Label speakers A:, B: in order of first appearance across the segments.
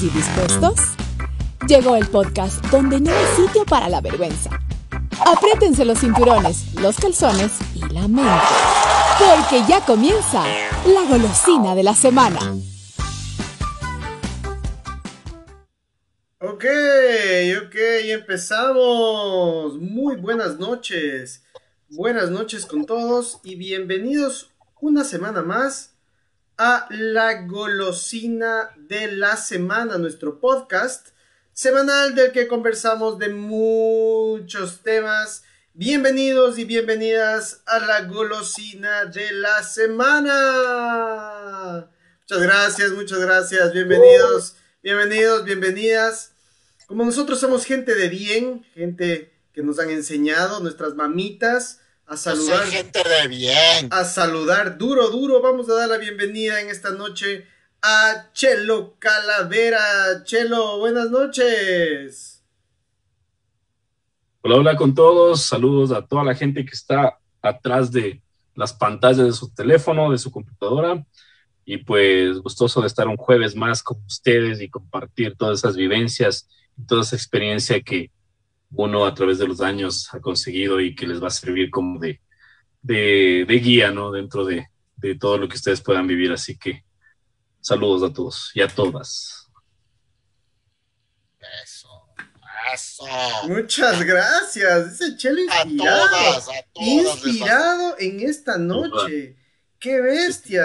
A: y dispuestos? Llegó el podcast donde no hay sitio para la vergüenza. Apriétense los cinturones, los calzones y la mente. Porque ya comienza la golosina de la semana.
B: Ok, ok, empezamos. Muy buenas noches. Buenas noches con todos y bienvenidos una semana más a la golosina de la semana, nuestro podcast semanal del que conversamos de muchos temas. Bienvenidos y bienvenidas a la golosina de la semana. Muchas gracias, muchas gracias. Bienvenidos, bienvenidos, bienvenidas. Como nosotros somos gente de bien, gente que nos han enseñado, nuestras mamitas, a saludar.
C: gente de bien.
B: A saludar duro, duro. Vamos a dar la bienvenida en esta noche a Chelo Calavera. Chelo, buenas noches.
D: Hola, hola con todos. Saludos a toda la gente que está atrás de las pantallas de su teléfono, de su computadora. Y pues gustoso de estar un jueves más con ustedes y compartir todas esas vivencias y toda esa experiencia que, uno a través de los años ha conseguido y que les va a servir como de, de, guía, ¿no? Dentro de, de, todo lo que ustedes puedan vivir. Así que saludos a todos y a todas.
C: Eso, eso.
B: Muchas gracias. Ese chelo inspirado. A todas, a todas inspirado en esta noche. ¡Qué bestia!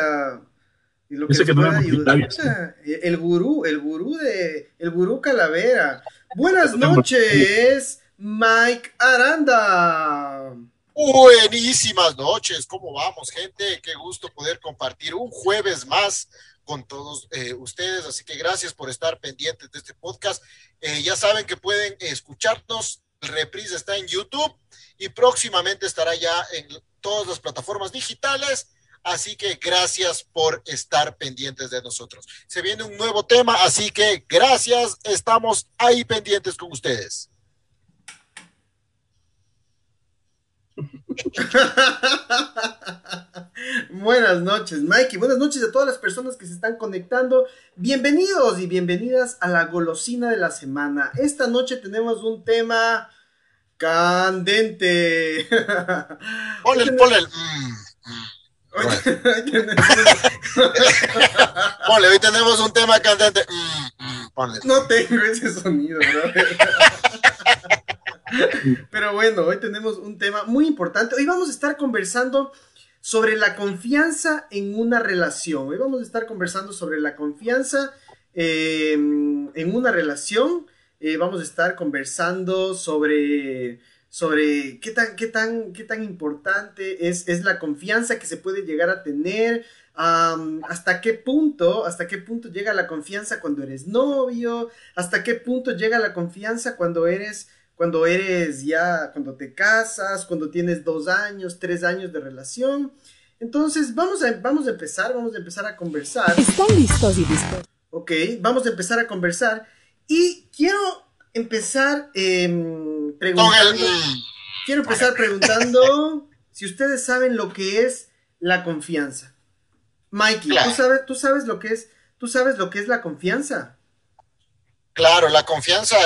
B: Y lo que, que El gurú, el gurú de, el gurú calavera. Buenas noches, Mike Aranda.
C: Buenísimas noches, ¿cómo vamos, gente? Qué gusto poder compartir un jueves más con todos eh, ustedes, así que gracias por estar pendientes de este podcast. Eh, ya saben que pueden escucharnos, el reprise está en YouTube y próximamente estará ya en todas las plataformas digitales Así que gracias por estar pendientes de nosotros. Se viene un nuevo tema, así que gracias. Estamos ahí pendientes con ustedes.
B: buenas noches, Mikey. Buenas noches a todas las personas que se están conectando. Bienvenidos y bienvenidas a la golosina de la semana. Esta noche tenemos un tema candente.
C: ponle, ponle el. Mm, mm. hoy tenemos un tema candente. Mm, mm,
B: no tengo ese sonido, Pero bueno, hoy tenemos un tema muy importante. Hoy vamos a estar conversando sobre la confianza en una relación. Hoy vamos a estar conversando sobre la confianza em, en una relación. Eh, vamos a estar conversando sobre sobre qué tan, qué tan, qué tan importante es, es la confianza que se puede llegar a tener, hasta qué punto, hasta qué punto llega la confianza cuando eres novio, hasta qué punto llega la confianza cuando eres, cuando eres ya, cuando te casas, cuando tienes dos años, tres años de relación. Entonces, vamos a, vamos a empezar, vamos a empezar a conversar.
A: ¿Están listos y dispuestos?
B: Ok, vamos a empezar a conversar. Y quiero empezar em, preguntando. Quiero empezar preguntando si ustedes saben lo que es la confianza. Mikey, ¿tú, sabes, ¿tú sabes lo que es? ¿Tú sabes lo que es la confianza?
C: Claro, la confianza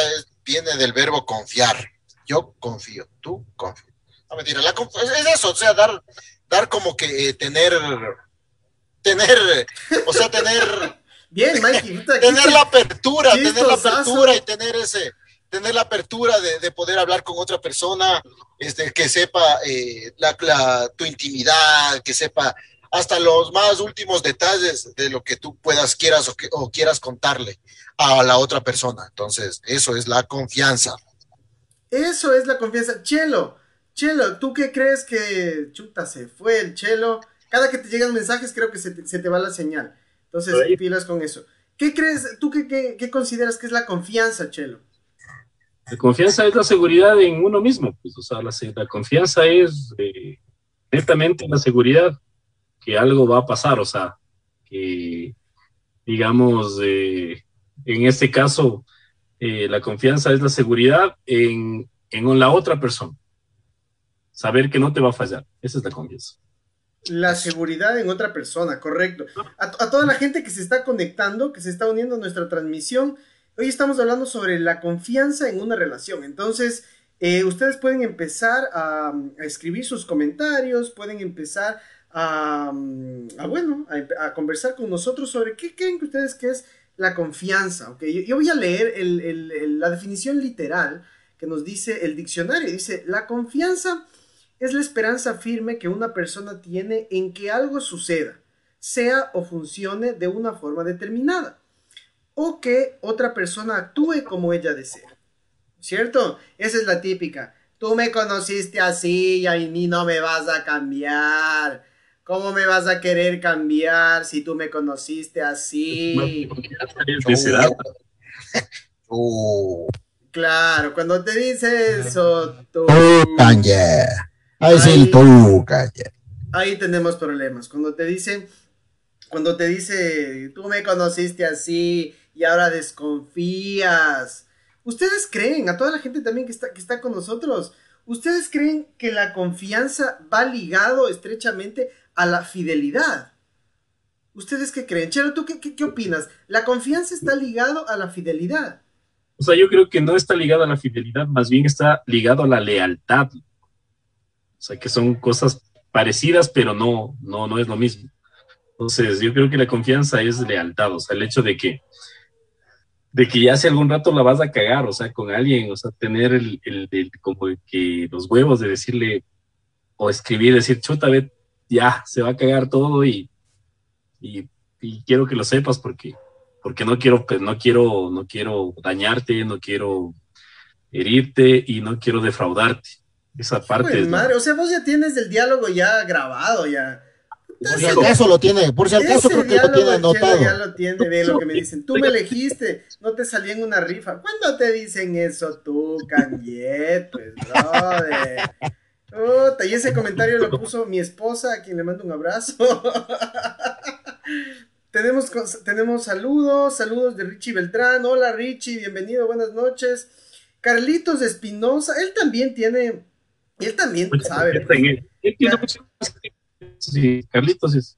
C: viene del verbo confiar. Yo confío, tú confío. No mentira, la, es eso, o sea, dar, dar como que eh, tener, tener, o sea, tener
B: Bien, Mikey.
C: tener la apertura, tener la apertura y tener ese, tener la apertura de, poder hablar con otra persona, este, que sepa eh, la, tu intimidad, que sepa hasta los más últimos detalles de lo que tú puedas, quieras o, que, o quieras contarle a la otra persona. Entonces, eso es la confianza.
B: Eso es la confianza. Chelo, Chelo, ¿tú qué crees que chuta se fue el Chelo? Cada que te llegan mensajes creo que se te va la señal. Entonces, pilas con eso. ¿Qué crees, tú qué, consideras que es la confianza, Chelo?
D: La confianza es la seguridad en uno mismo, pues, o sea, la, confianza es eh, netamente la seguridad que algo va a pasar, o sea, que, digamos, eh, en este caso, eh, la confianza es la seguridad en, en la otra persona. Saber que no te va a fallar, esa es la confianza.
B: La seguridad en otra persona, correcto. A, toda la gente que se está conectando, que se está uniendo a nuestra transmisión, hoy estamos hablando sobre la confianza en una relación. Entonces, eh, ustedes pueden empezar a, escribir sus comentarios, pueden empezar a, bueno, a, conversar con nosotros sobre qué creen que ustedes que es la confianza. ¿okay? Yo, voy a leer la definición literal que nos dice el diccionario. Dice, la confianza es la esperanza firme que una persona tiene en que algo suceda, sea o funcione de una forma determinada, o que otra persona actúe como ella desea. ¿Cierto? Esa es la típica. Tú me conociste así y a mí no me vas a cambiar. ¿Cómo me vas a querer cambiar si tú me conociste así? Claro, cuando te dice eso, tú... Ahí, sí, Ahí tenemos problemas. Cuando te dice, cuando te dice, tú me conociste así y ahora desconfías. ¿Ustedes creen, a toda la gente también que está, que está con nosotros, ¿ustedes creen que la confianza va ligado estrechamente a la fidelidad? ¿Ustedes qué creen? Chelo, ¿tú qué, qué, opinas? ¿La confianza está ligado a la fidelidad?
D: O sea, yo creo que no está ligado a la fidelidad, más bien está ligado a la lealtad. O sea, que son cosas parecidas, pero no, no, no es lo mismo. Entonces, yo creo que la confianza es lealtad, o sea, el hecho de que, de que ya hace algún rato la vas a cagar, o sea, con alguien, o sea, tener el, el, como que los huevos de decirle o escribir, decir, chuta, ya, se va a cagar todo y, y, quiero que lo sepas porque, porque no quiero, pues, no quiero, no quiero dañarte, no quiero herirte y no quiero defraudarte esa parte.
B: madre, o sea, vos ya tienes el diálogo ya grabado, ya.
C: Por si acaso lo tiene, por si acaso creo que lo tiene anotado.
B: Ya lo tiene, ve lo que me dicen. Tú me elegiste, no te salí en una rifa. ¿Cuándo te dicen eso tú, Kanye? Pues, brother. y ese comentario lo puso mi esposa, a quien le mando un abrazo. tenemos, tenemos saludos, saludos de Richie Beltrán. Hola Richie, bienvenido, buenas noches. Carlitos Espinosa, él también tiene él también sabe.
D: sí, Carlitos es.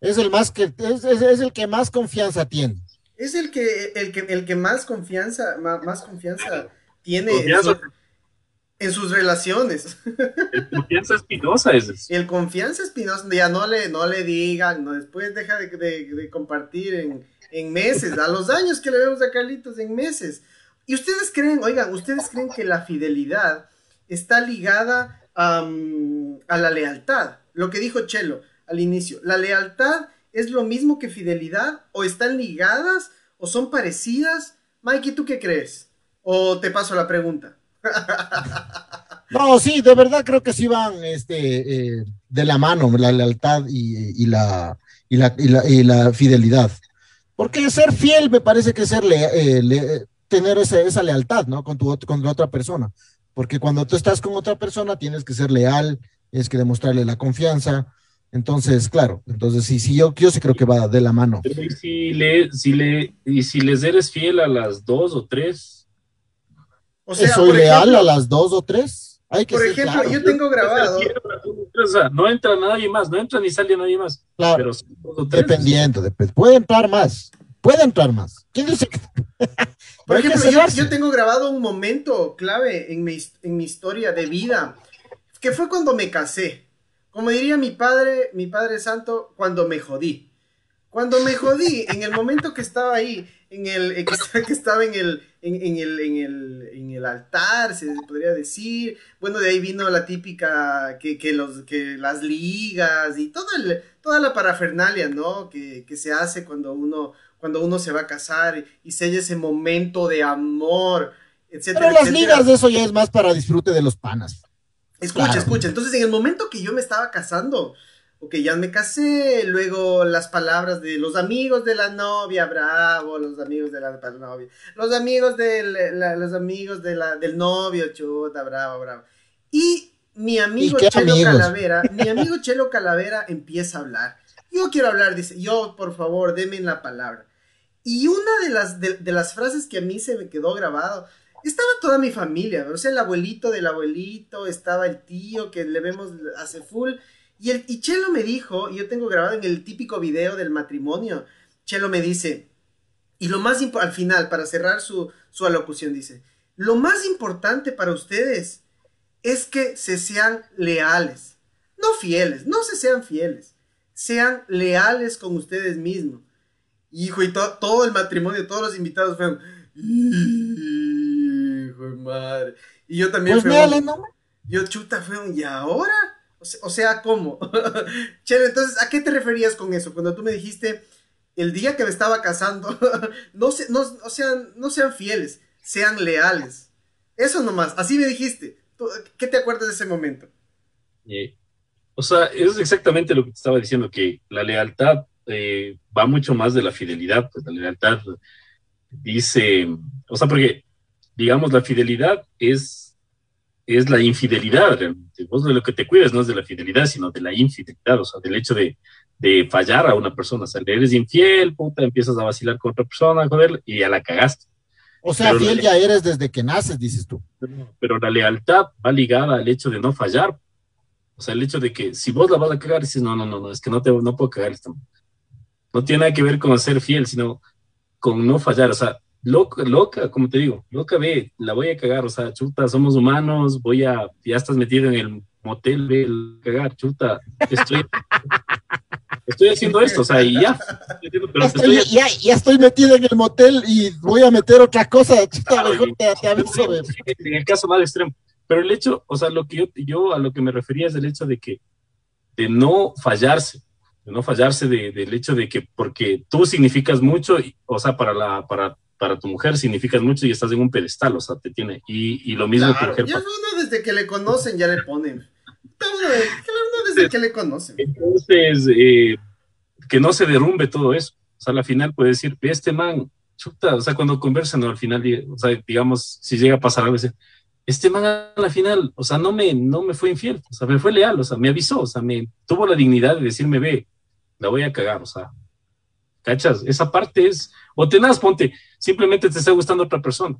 C: Es el más que es, es, el que más confianza tiene.
B: Es el que el que el que más confianza más, confianza tiene En, sus relaciones.
D: El confianza espinosa es
B: El confianza espinosa, ya no le no le digan, no después deja de, de compartir en, en meses, a los años que le vemos a Carlitos en meses. Y ustedes creen, oigan, ustedes creen que la fidelidad está ligada a la lealtad. Lo que dijo Chelo al inicio, la lealtad es lo mismo que fidelidad o están ligadas o son parecidas. Mikey, ¿tú qué crees? ¿O te paso la pregunta?
C: no, sí, de verdad creo que sí van este, eh, de la mano la lealtad y, la, y, la, fidelidad. Porque ser fiel me parece que ser eh, tener esa lealtad, ¿no? Con, tu, con la otra persona porque cuando tú estás con otra persona tienes que ser leal, tienes que demostrarle la confianza. Entonces, claro, entonces sí, sí, yo, yo sí creo que va de la mano.
D: y si, le, si, le, y si les eres fiel a las dos o tres.
C: O sea, ¿Soy leal a las dos o tres? Hay que
B: por ejemplo, yo tengo grabado.
D: no entra nadie más, no entra ni sale nadie más.
C: Claro, pero dependiendo, puede entrar más, puede entrar más. ¿Quién dice que...
B: Por ejemplo, yo, tengo grabado un momento clave en mi, en mi historia de vida, que fue cuando me casé. Como diría mi padre, mi padre santo, cuando me jodí. Cuando me jodí, en el momento que estaba ahí, en el, eh, que estaba en el, en, el, en, el, en el altar, se podría decir. Bueno, de ahí vino la típica, que, que los, que las ligas y toda, toda la parafernalia, ¿no? Que, que se hace cuando uno cuando uno se va a casar y sella ese momento de amor, etcétera.
C: Pero las ligas de eso ya es más para disfrute de los panas.
B: Escucha, escucha. Entonces, en el momento que yo me estaba casando, o que ya me casé, luego las palabras de los amigos de la novia, bravo, los amigos de la, novia, los amigos del, los amigos de la, del novio, chuta, bravo, bravo. Y mi amigo Chelo Calavera, mi amigo Chelo Calavera empieza a hablar. Yo quiero hablar, dice, yo, por favor, denme la palabra. Y una de las, de, las frases que a mí se me quedó grabado, estaba toda mi familia, o sea, el abuelito del abuelito, estaba el tío que le vemos hace full, Y, el, y Chelo me dijo, y yo tengo grabado en el típico video del matrimonio, Chelo me dice, y lo más al final, para cerrar su, su alocución, dice, lo más importante para ustedes es que se sean leales, no fieles, no se sean fieles, sean leales con ustedes mismos. Hijo, y todo el matrimonio, todos los invitados fueron, hijo de madre. Y yo también
C: pues
B: fui, yo chuta, fue un, ¿y ahora? O sea, ¿cómo? Chelo, entonces, ¿a qué te referías con eso? Cuando tú me dijiste, el día que me estaba casando, no, se, no, o sean, no sean fieles, sean leales. Eso nomás, así me dijiste. ¿Qué te acuerdas de ese momento?
D: O sea, es exactamente lo que te estaba diciendo, que la lealtad eh, va mucho más de la fidelidad, pues la lealtad dice, o sea, porque, digamos, la fidelidad es es la infidelidad realmente. Vos de lo que te cuidas no es de la fidelidad, sino de la infidelidad, o sea, del hecho de, de fallar a una persona. O sea, eres infiel, puta, empiezas a vacilar con otra persona, joder, y ya la cagaste.
C: O sea, fiel ya eres desde que naces, dices tú.
D: Pero la lealtad va ligada al hecho de no fallar. O sea, el hecho de que si vos la vas a cagar, dices, no, no, no, no, es que no, te, no puedo cagar esto. No tiene nada que ver con ser fiel, sino con no fallar. O sea, loca, loca, como te digo, loca, ve, la voy a cagar, o sea, chuta, somos humanos, voy a, ya estás metido en el motel, ve, cagar, chuta, estoy, estoy haciendo esto, o sea, y ya.
C: ya, estoy, metido en el motel y voy a meter otra cosa, chuta, mejor te, aviso.
D: En el caso más extremo. Pero el hecho, o sea, lo que yo, yo a lo que me refería es el hecho de que, de no fallarse, de no fallarse de, del hecho de que, porque tú significas mucho, o sea, para la, para para tu mujer significas mucho y estás en un pedestal, o sea, te tiene. Y, y lo mismo
B: claro, que Ya uno desde que le conocen ya le ponen. Uno, desde que le conocen.
D: Entonces, eh, que no se derrumbe todo eso. O sea, al final puede decir, este man, chuta, o sea, cuando conversan, al final, o sea, digamos, si llega a pasar algo, este man al final, o sea, no me, no me fue infiel, o sea, me fue leal, o sea, me avisó, o sea, me tuvo la dignidad de decirme, ve, la voy a cagar, o sea, ¿cachas? Esa parte es, o tenaz, ponte, simplemente te está gustando otra persona.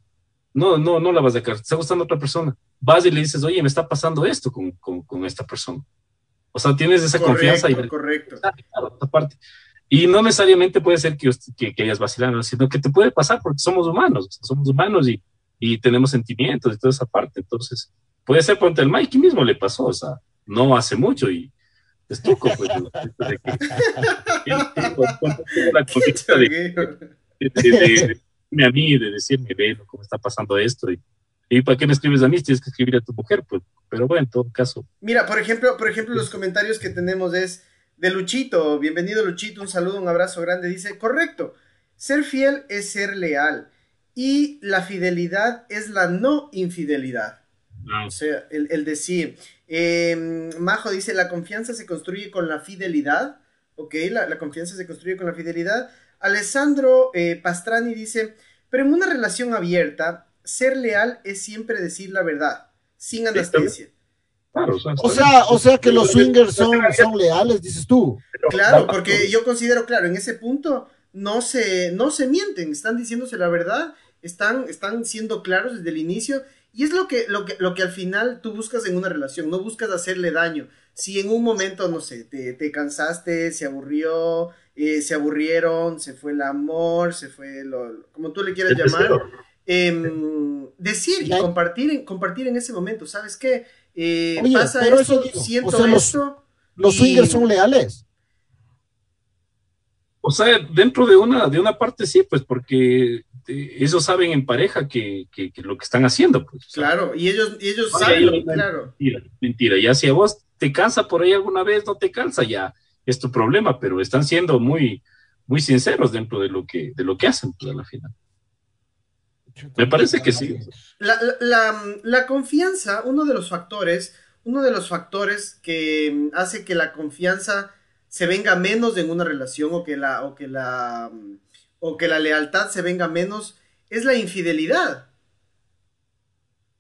D: No, no, no la vas a dejar, te está gustando otra persona. Vas y le dices, oye, me está pasando esto con, con, esta persona. O sea, tienes esa confianza.
B: Y, correcto.
D: Claro, parte. Y no necesariamente puede ser que, que, que, hayas vacilado, sino que te puede pasar porque somos humanos, somos humanos y, y, tenemos sentimientos y toda esa parte. Entonces, puede ser, ponte el Mikey mismo le pasó, o sea, no hace mucho y estuco, pues, de que, la de, de, de, a mí, de decirme, ve cómo está pasando esto. Y, y, para qué me escribes a mí, tienes que escribir a tu mujer, pues. Pero bueno, en todo caso.
B: Mira, por ejemplo, por ejemplo, los comentarios que tenemos es de Luchito. Bienvenido, Luchito. Un saludo, un abrazo grande. Dice, correcto. Ser fiel es ser leal. Y la fidelidad es la no infidelidad. Ah. O sea, el, el decir. Eh, Majo dice, la confianza se construye con la fidelidad. Ok, la, la confianza se construye con la fidelidad. Alessandro eh, Pastrani dice, pero en una relación abierta, ser leal es siempre decir la verdad, sin anestesia.
C: o, sea, o sea que los swingers son, son leales, dices tú.
B: Claro, porque yo considero, claro, en ese punto no se, no se mienten, están diciéndose la verdad, están, están siendo claros desde el inicio, y es lo que, lo, que, lo que al final tú buscas en una relación, no buscas hacerle daño. Si en un momento, no sé, te, te cansaste, se aburrió, eh, se aburrieron, se fue el amor, se fue lo, como tú le quieras llamar. Em, decir y compartir en, compartir en ese momento, ¿sabes qué? Eh, pasa esto, siento esto.
C: Los swingers son leales.
D: O sea, dentro de una, de una parte sí, pues porque eh, ellos saben en pareja que, que, lo que están haciendo. Pues,
B: claro, y ellos, ellos saben, claro.
D: Mentira, mentira, ya si a vos te cansa por ahí alguna vez, no te cansa, ya es tu problema, pero están siendo muy, muy sinceros dentro de lo que, de lo que hacen pues, a la final. Me parece que sí.
B: La, la, la, confianza, uno de los factores, uno de los factores que hace que la confianza se venga menos en una relación o que la, o que la, o que la lealtad se venga menos es la infidelidad.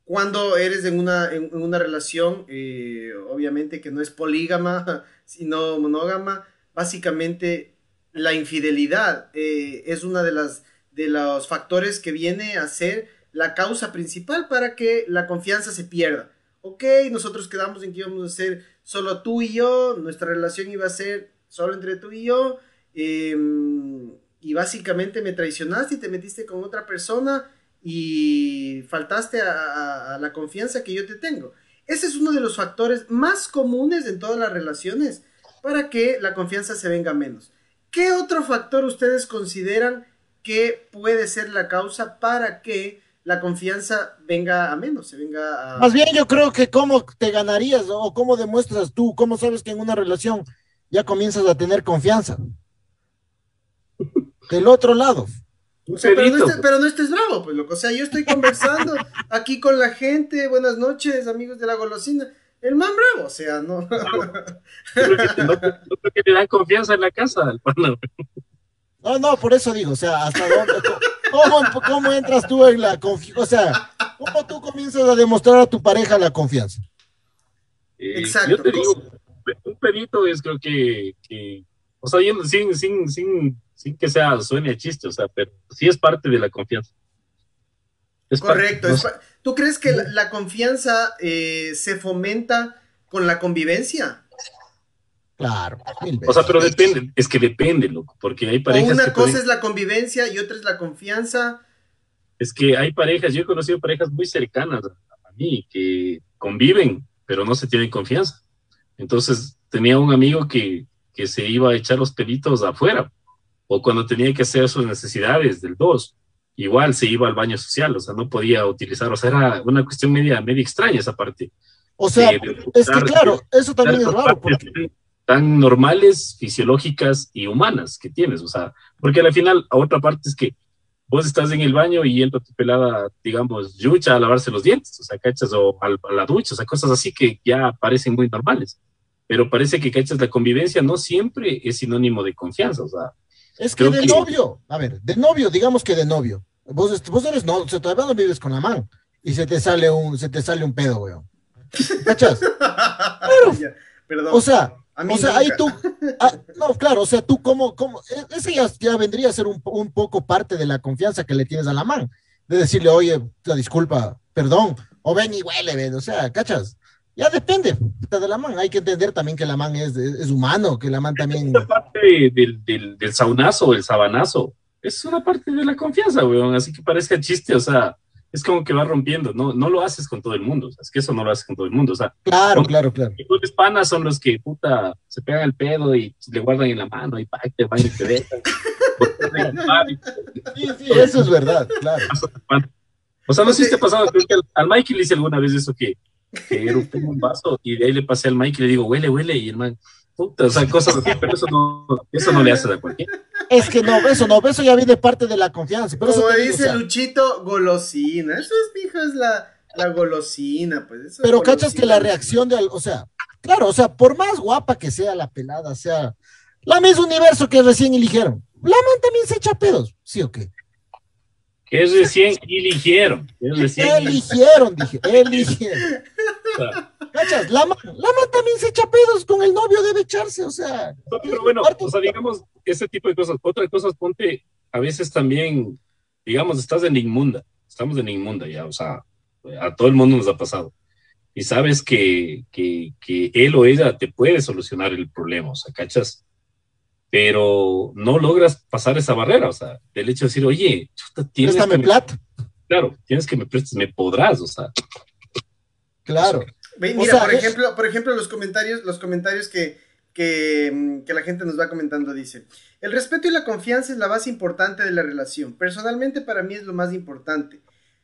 B: Cuando eres en una, en, una relación, eh, obviamente que no es polígama, sino monógama, básicamente la infidelidad eh, es una de las de los factores que viene a ser la causa principal para que la confianza se pierda. ok, nosotros quedamos en que íbamos a ser solo tú y yo, nuestra relación iba a ser solo entre tú y yo, em, y básicamente me traicionaste y te metiste con otra persona y faltaste a, a la confianza que yo te tengo. Ese es uno de los factores más comunes en todas las relaciones para que la confianza se venga menos. ¿Qué otro factor ustedes consideran que puede ser la causa para que la confianza venga a menos, se venga a...
C: Más bien yo creo que cómo te ganarías o cómo demuestras tú, cómo sabes que en una relación ya comienzas a tener confianza. Del otro lado.
B: pero, no estés, pero, no estés, bravo, pues loco. O sea, yo estoy conversando aquí con la gente. Buenas noches, amigos de la golosina. El man bravo, o sea, no. no,
D: creo que te dan confianza en la casa, el
C: No, no, por eso digo, o sea, hasta dónde, cómo, cómo entras tú en la confianza, o sea, cómo tú comienzas a demostrar a tu pareja la confianza.
D: Eh, Exacto. Yo te digo, un pedito es creo que, que o sea, sin, sin, sin, sin que sea suene a chiste, o sea, pero sí es parte de la confianza.
B: Es Correcto. ¿Tú crees que la, la confianza eh, se fomenta con la convivencia?
C: Claro.
D: O sea, pero depende, es que depende, loco, porque hay parejas.
B: una cosa es la convivencia y otra es la confianza.
D: Es que hay parejas, yo he conocido parejas muy cercanas a mí que conviven, pero no se tienen confianza. Entonces, tenía un amigo que, que se iba a echar los pelitos afuera, o cuando tenía que hacer sus necesidades del dos, igual se iba al baño social, o sea, no podía utilizar, o sea, era una cuestión media, media extraña esa parte.
C: O sea, es que claro, eso también es raro, porque
D: tan normales, fisiológicas y humanas que tienes, o sea, porque al final, a otra parte es que vos estás en el baño y entra tu pelada, digamos, yucha a lavarse los dientes, o sea, cachas, o a la ducha, o sea, cosas así que ya parecen muy normales, pero parece que cachas la convivencia no siempre es sinónimo de confianza, o sea.
C: Es que de novio, a ver, de novio, digamos que de novio, vos, vos eres no, o sea, todavía no vives con la man y se te sale un, se te sale un pedo, weón. ¿Cachas? Pero, o sea, o sea, ahí tú, ah, no, claro, o sea, tú como, como, e, ese ya, vendría a ser un, un, poco parte de la confianza que le tienes a la man, de decirle, oye, la disculpa, perdón, o ven y huele, ven, o sea, ¿cachas? Ya depende de la man, hay que entender también que la man es, es humano, que la man también...
D: Es parte del, del, del saunazo, el sabanazo, es una parte de la confianza, weón, así que parezca chiste, o sea, es como que va rompiendo, no, no lo haces con todo el mundo, o sea, es que eso no lo haces con todo el mundo, o sea.
C: Claro, claro, claro.
D: Los panas son los que, puta, se pegan el pedo y le guardan en la mano y pa, te van y te dejan.
C: sí, sí, eso es verdad, claro.
D: O sea, no sé si te ha pasado, creo que al, al Mike le hice alguna vez eso que, que era un vaso y de ahí le pasé al Mike y le digo, huele, huele, y el man, puta, o sea, cosas así, pero eso no, eso no le hace de cualquiera.
C: Es que no, eso no, eso ya viene parte de la confianza. Pero
B: Como dice Luchito, golosina. Eso es, hijo, es la, la golosina, pues.
C: pero cachas que la reacción de, o sea, claro, o sea, por más guapa que sea la pelada, sea la misma universo que recién eligieron, la man también se echa pedos, ¿sí o qué?
D: Que recién eligieron.
C: recién eligieron, dije, eligieron. ¿Cachas? La, la también se echa pedos con el novio, debe echarse, o sea.
D: pero bueno, o sea, digamos, ese tipo de cosas. Otra cosa, ponte, a veces también, digamos, estás en inmunda, estamos en inmunda ya, o sea, a todo el mundo nos ha pasado. Y sabes que, que, que él o ella te puede solucionar el problema, o sea, ¿cachas? Pero no logras pasar esa barrera, o sea, del hecho de decir, oye,
C: tienes Préstame plata.
D: Claro, tienes que me prestes, me podrás, o sea.
C: Claro.
B: Mira, por, ejemplo, por ejemplo, los comentarios, los comentarios que, que, que, la gente nos va comentando dice, el respeto y la confianza es la base importante de la relación. Personalmente para mí es lo más importante.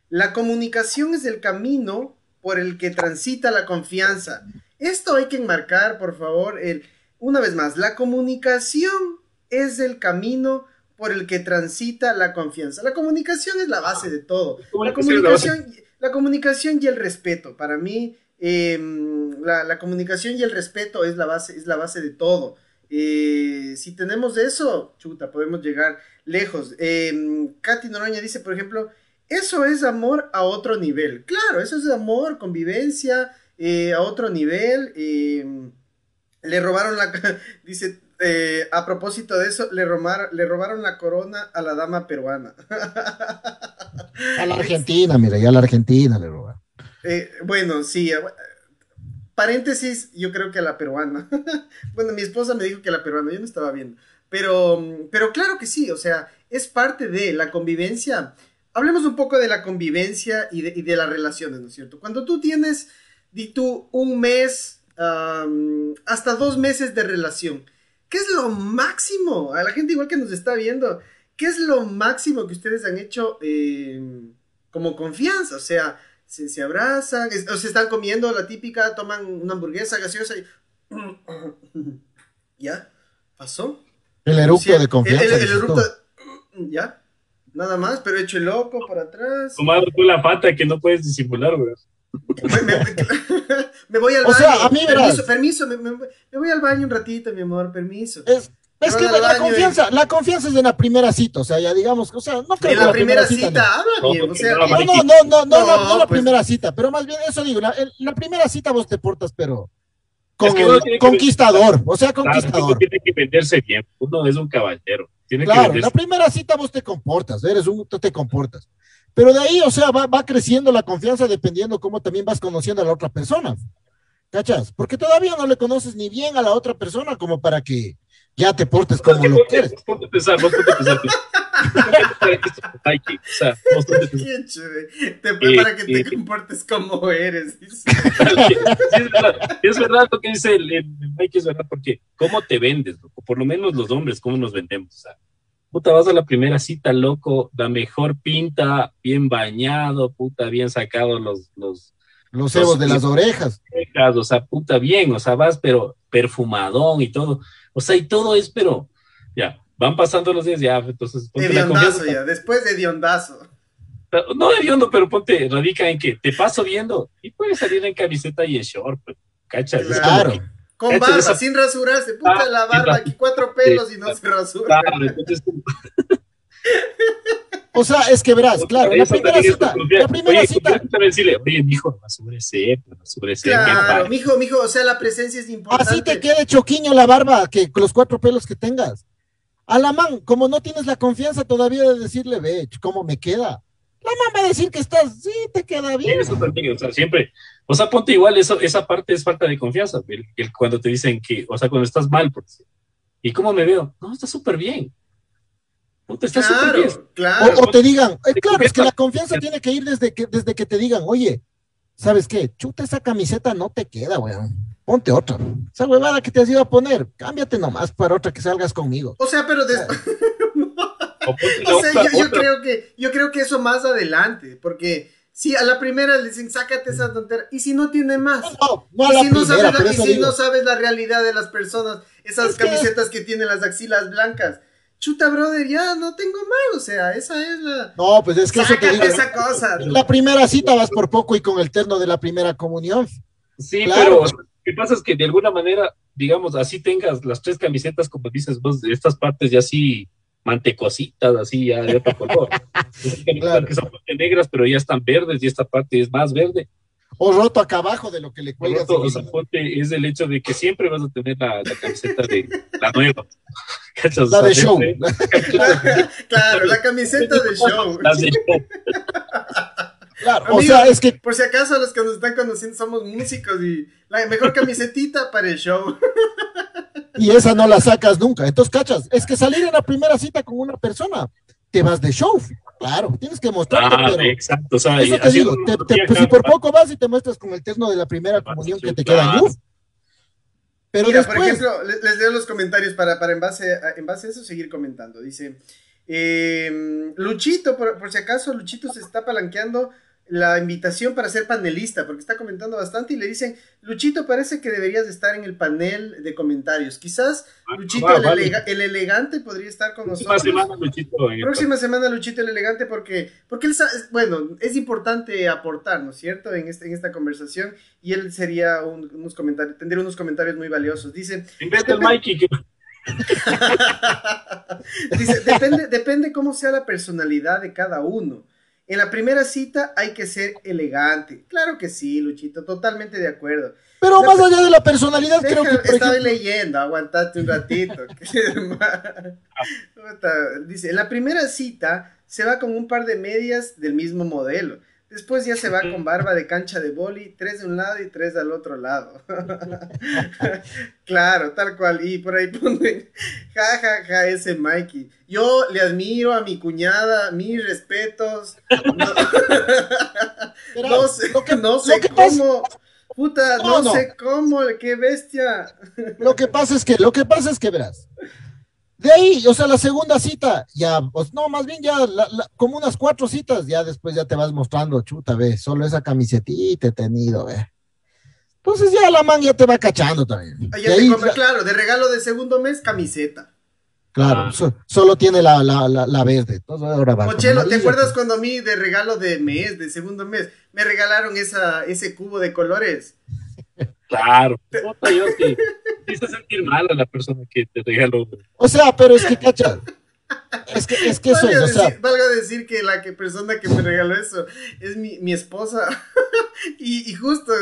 B: La comunicación es el camino por el que transita la confianza. Esto hay que enmarcar, por favor, el, una vez más, la comunicación es el camino por el que transita la confianza. La comunicación es la base de todo. La comunicación, la comunicación y el respeto. Para mí, Em, la, comunicación y el respeto es la base, es la base de todo. Eh, si tenemos eso, chuta, podemos llegar lejos. Eh, Katy Noroña dice, por ejemplo, eso es amor a otro nivel. Claro, eso es amor, convivencia eh, a otro nivel. Le robaron la, dice, eh, a propósito de eso, le, le robaron la corona a la dama peruana.
C: A la Argentina, mira, ya a la Argentina le robaron.
B: Eh, bueno, sí, paréntesis, yo creo que a la peruana. bueno, mi esposa me dijo que a la peruana, yo no estaba viendo. Pero, pero claro que sí, o sea, es parte de la convivencia. Hablemos un poco de la convivencia y de, y de las relaciones, ¿no es cierto? Cuando tú tienes, di tú, un mes, um, hasta dos meses de relación, ¿qué es lo máximo? A la gente igual que nos está viendo, ¿qué es lo máximo que ustedes han hecho eh, como confianza? O sea, se, se abrazan, es- o se están comiendo la típica, toman una hamburguesa gaseosa y... ¿Ya? ¿Pasó?
C: El eructo
B: Sí,
C: de confianza.
B: El, el- eructo- ¿Ya? Nada más, pero hecho el loco para atrás.
D: Tomado tú la pata que no puedes disimular, güey.
B: Me, me- me voy al
C: O
B: baño.
C: sea, a mí,
B: permiso, permiso, me, me- me voy al baño un ratito, mi amor, permiso.
C: Es, es que la,
B: baño
C: confianza, la confianza es de la primera cita, o sea, ya digamos, o sea, no creo
B: En
C: que
B: la primera
C: cita,
B: cita,
C: no.
B: habla
D: No,
B: bien, o sea,
D: no,
C: No,
B: y-
C: no, no, no, no,
B: No,
C: la- no la
B: pues-
C: primera cita, pero más bien eso digo, la, la primera cita vos te portas, pero con
D: Es que
C: el
D: tiene que-
C: conquistador, o sea,
D: Claro, uno
C: conquistador.
D: tiene que venderse bien. Uno es un caballero. Tiene que
C: Claro,
D: venderse.
C: la primera cita vos te comportas, eres un, tú te comportas. Pero de ahí, o sea, va, va creciendo la confianza dependiendo cómo también vas conociendo a la otra persona. ¿Cachas? Porque todavía no le conoces ni bien a la otra persona como para que ya te portes como
D: que
C: lo
D: ponte-
C: quieres.
D: ponte a pensar, ponte a pensar. pues. Que- O sea.
B: Qué chévere. Te-
D: Eh,
B: para que te
D: eh.
B: comportes como eres.
D: Sí, es, verdad, es verdad lo que dice el, el Mike, es verdad, porque ¿cómo te vendes, loco? Por lo menos los hombres, ¿cómo nos vendemos? O sea, puta, vas a la primera cita, loco, la mejor pinta, bien bañado, puta, bien sacado los, los
C: Los cebos de las orejas.
D: cejas, o sea, puta, bien, o sea, vas, pero perfumadón y todo. O sea, y todo es, pero, ya, van pasando los días, ya, entonces, ponte la
B: Hediondazo
D: confianza.
B: ya, después de hediondazo.
D: No hediondo, pero ponte, radica en que te paso viendo y puedes salir en camiseta y en short, pues, ¿cachas? Es como
C: Claro.
D: que-
B: Con
D: Cacha,
B: barba,
D: esa-
B: sin rasurarse. Puta
D: Ah,
B: la barba, aquí cuatro pelos y no se rasura.
D: Claro, entonces,
C: O sea, es que verás, claro, la primera cita, la primera
D: Oye,
C: cita,
D: decirle, oye, mijo, bien
B: Claro,
D: padre.
B: mijo, mijo, o sea, la presencia es importante.
C: así te quede choquiño la barba, que con los cuatro pelos que tengas. A la man, como no tienes la confianza todavía de decirle, ve, cómo me queda. La va a decir que estás, sí, te queda
D: Sí,
C: bien.
D: eso también, o sea, siempre, o sea, ponte igual, eso, esa parte es falta de confianza, el- el- cuando te dicen que, o sea, cuando estás mal, por decir, ¿y cómo me veo? No, está súper bien. Puta, está súper bien.
B: Claro.
C: O, o te digan, eh, claro, es que la confianza tiene que ir desde que, desde que te digan, oye, ¿sabes qué? Chuta, esa camiseta no te queda, weón. Ponte otra. Esa huevada que te has ido a poner, cámbiate nomás para otra que salgas conmigo.
B: O sea, pero después.
D: O,
B: sea,
D: otra-
B: yo, yo
D: otra-
B: creo que, yo creo que eso más adelante, porque si a la primera le dicen, sácate esa tontera, y si no tiene más.
C: No, no a
B: y
C: la
B: si, no
C: primera,
B: sabes, la, y si no sabes la realidad de las personas, esas
C: Es
B: camisetas que tienen las axilas blancas, chuta, brother, ya no tengo más, o sea, esa es la...
C: No, pues es que eso te
B: Sácate
C: digo.
B: esa cosa.
C: La primera cita vas por poco y con el terno de la primera comunión.
D: Sí,
C: Claro.
D: pero lo que pasa es que de alguna manera, digamos, así tengas las tres camisetas, como dices vos, de estas partes ya así mantecositas, así ya de otro color.
C: Claro.
D: que son negras, pero ya están verdes y esta parte es más verde.
C: O roto acá abajo de lo que le cuelgas.
D: Roto, o sea, ponte, es el hecho de que siempre vas a tener la, la camiseta de la nueva.
C: La de show.
B: Claro, la camiseta de show.
D: Las de show.
C: Claro, o
B: Amigo,
C: sea, es que
B: Por si acaso los que nos están conociendo somos músicos y la mejor camisetita para el show.
C: y esa no la sacas nunca. Entonces, cachas, es que salir en la primera cita con una persona, te vas de show. Claro, tienes que mostrarte,
D: Ah,
C: pero
D: exacto. O sea,
C: eso te digo, te- te- pues, si por poco vas y te muestras con el terno de la primera comunión que te queda luz. Pero
B: Mira, por
C: después,
B: ejemplo, le- les leo los comentarios para, para en, base a, en base a eso seguir comentando. Dice, eh, Luchito, por, por si acaso, Luchito se está palanqueando la invitación para ser panelista, porque está comentando bastante y le dicen, Luchito, parece que deberías de estar en el panel de comentarios. Quizás
D: Ah,
B: Luchito,
D: ah,
B: el,
D: vale.
B: elega- el elegante, podría estar con
D: Próxima
B: nosotros.
D: semana, Luchito, en el-
B: Próxima semana Luchito el elegante porque porque él bueno es importante aportar no es cierto en este en esta conversación y él sería un- unos comentarios tendría unos comentarios muy valiosos dice
D: En vez del Mikey, que
B: dice depende depende cómo sea la personalidad de cada uno en la primera cita hay que ser elegante claro que sí Luchito totalmente de acuerdo
C: pero
B: la-
C: más allá de la personalidad,
B: Deja-
C: creo que, por
B: estaba
C: ejemplo,
B: leyendo, aguantate un ratito. Dice, en la primera cita se va con un par de medias del mismo modelo. Después ya se va con barba de cancha de boli, tres de un lado y tres del otro lado. claro, tal cual. Y por ahí ponen, ja, ja, ja, ese Mikey. Yo le admiro a mi cuñada, mis respetos. No, sé, no sé cómo. Puta, no, sé cómo, qué bestia.
C: Lo que pasa es que, lo que pasa es que verás. De ahí, o sea, la segunda cita, ya, pues no, más bien ya, como unas cuatro citas, ya después ya te vas mostrando, chuta, ve, solo esa camisetita he tenido, ve. Entonces ya la man ya te va cachando también.
B: Ah, ya compra, claro, de regalo de segundo mes, camiseta.
C: Claro, ah. solo tiene la, la, la, verde. ahora
B: Mochelo, ¿te acuerdas cuando a mí de regalo de mes, de segundo mes, me regalaron esa, ese cubo de colores?
D: Claro. yo sí. Hice sentir mal a la persona que te regaló.
C: O sea, pero es que, cacha. Es que, es que eso es, o sea.
B: Valga decir que la que persona que me regaló eso es mi, mi esposa. y, y, justo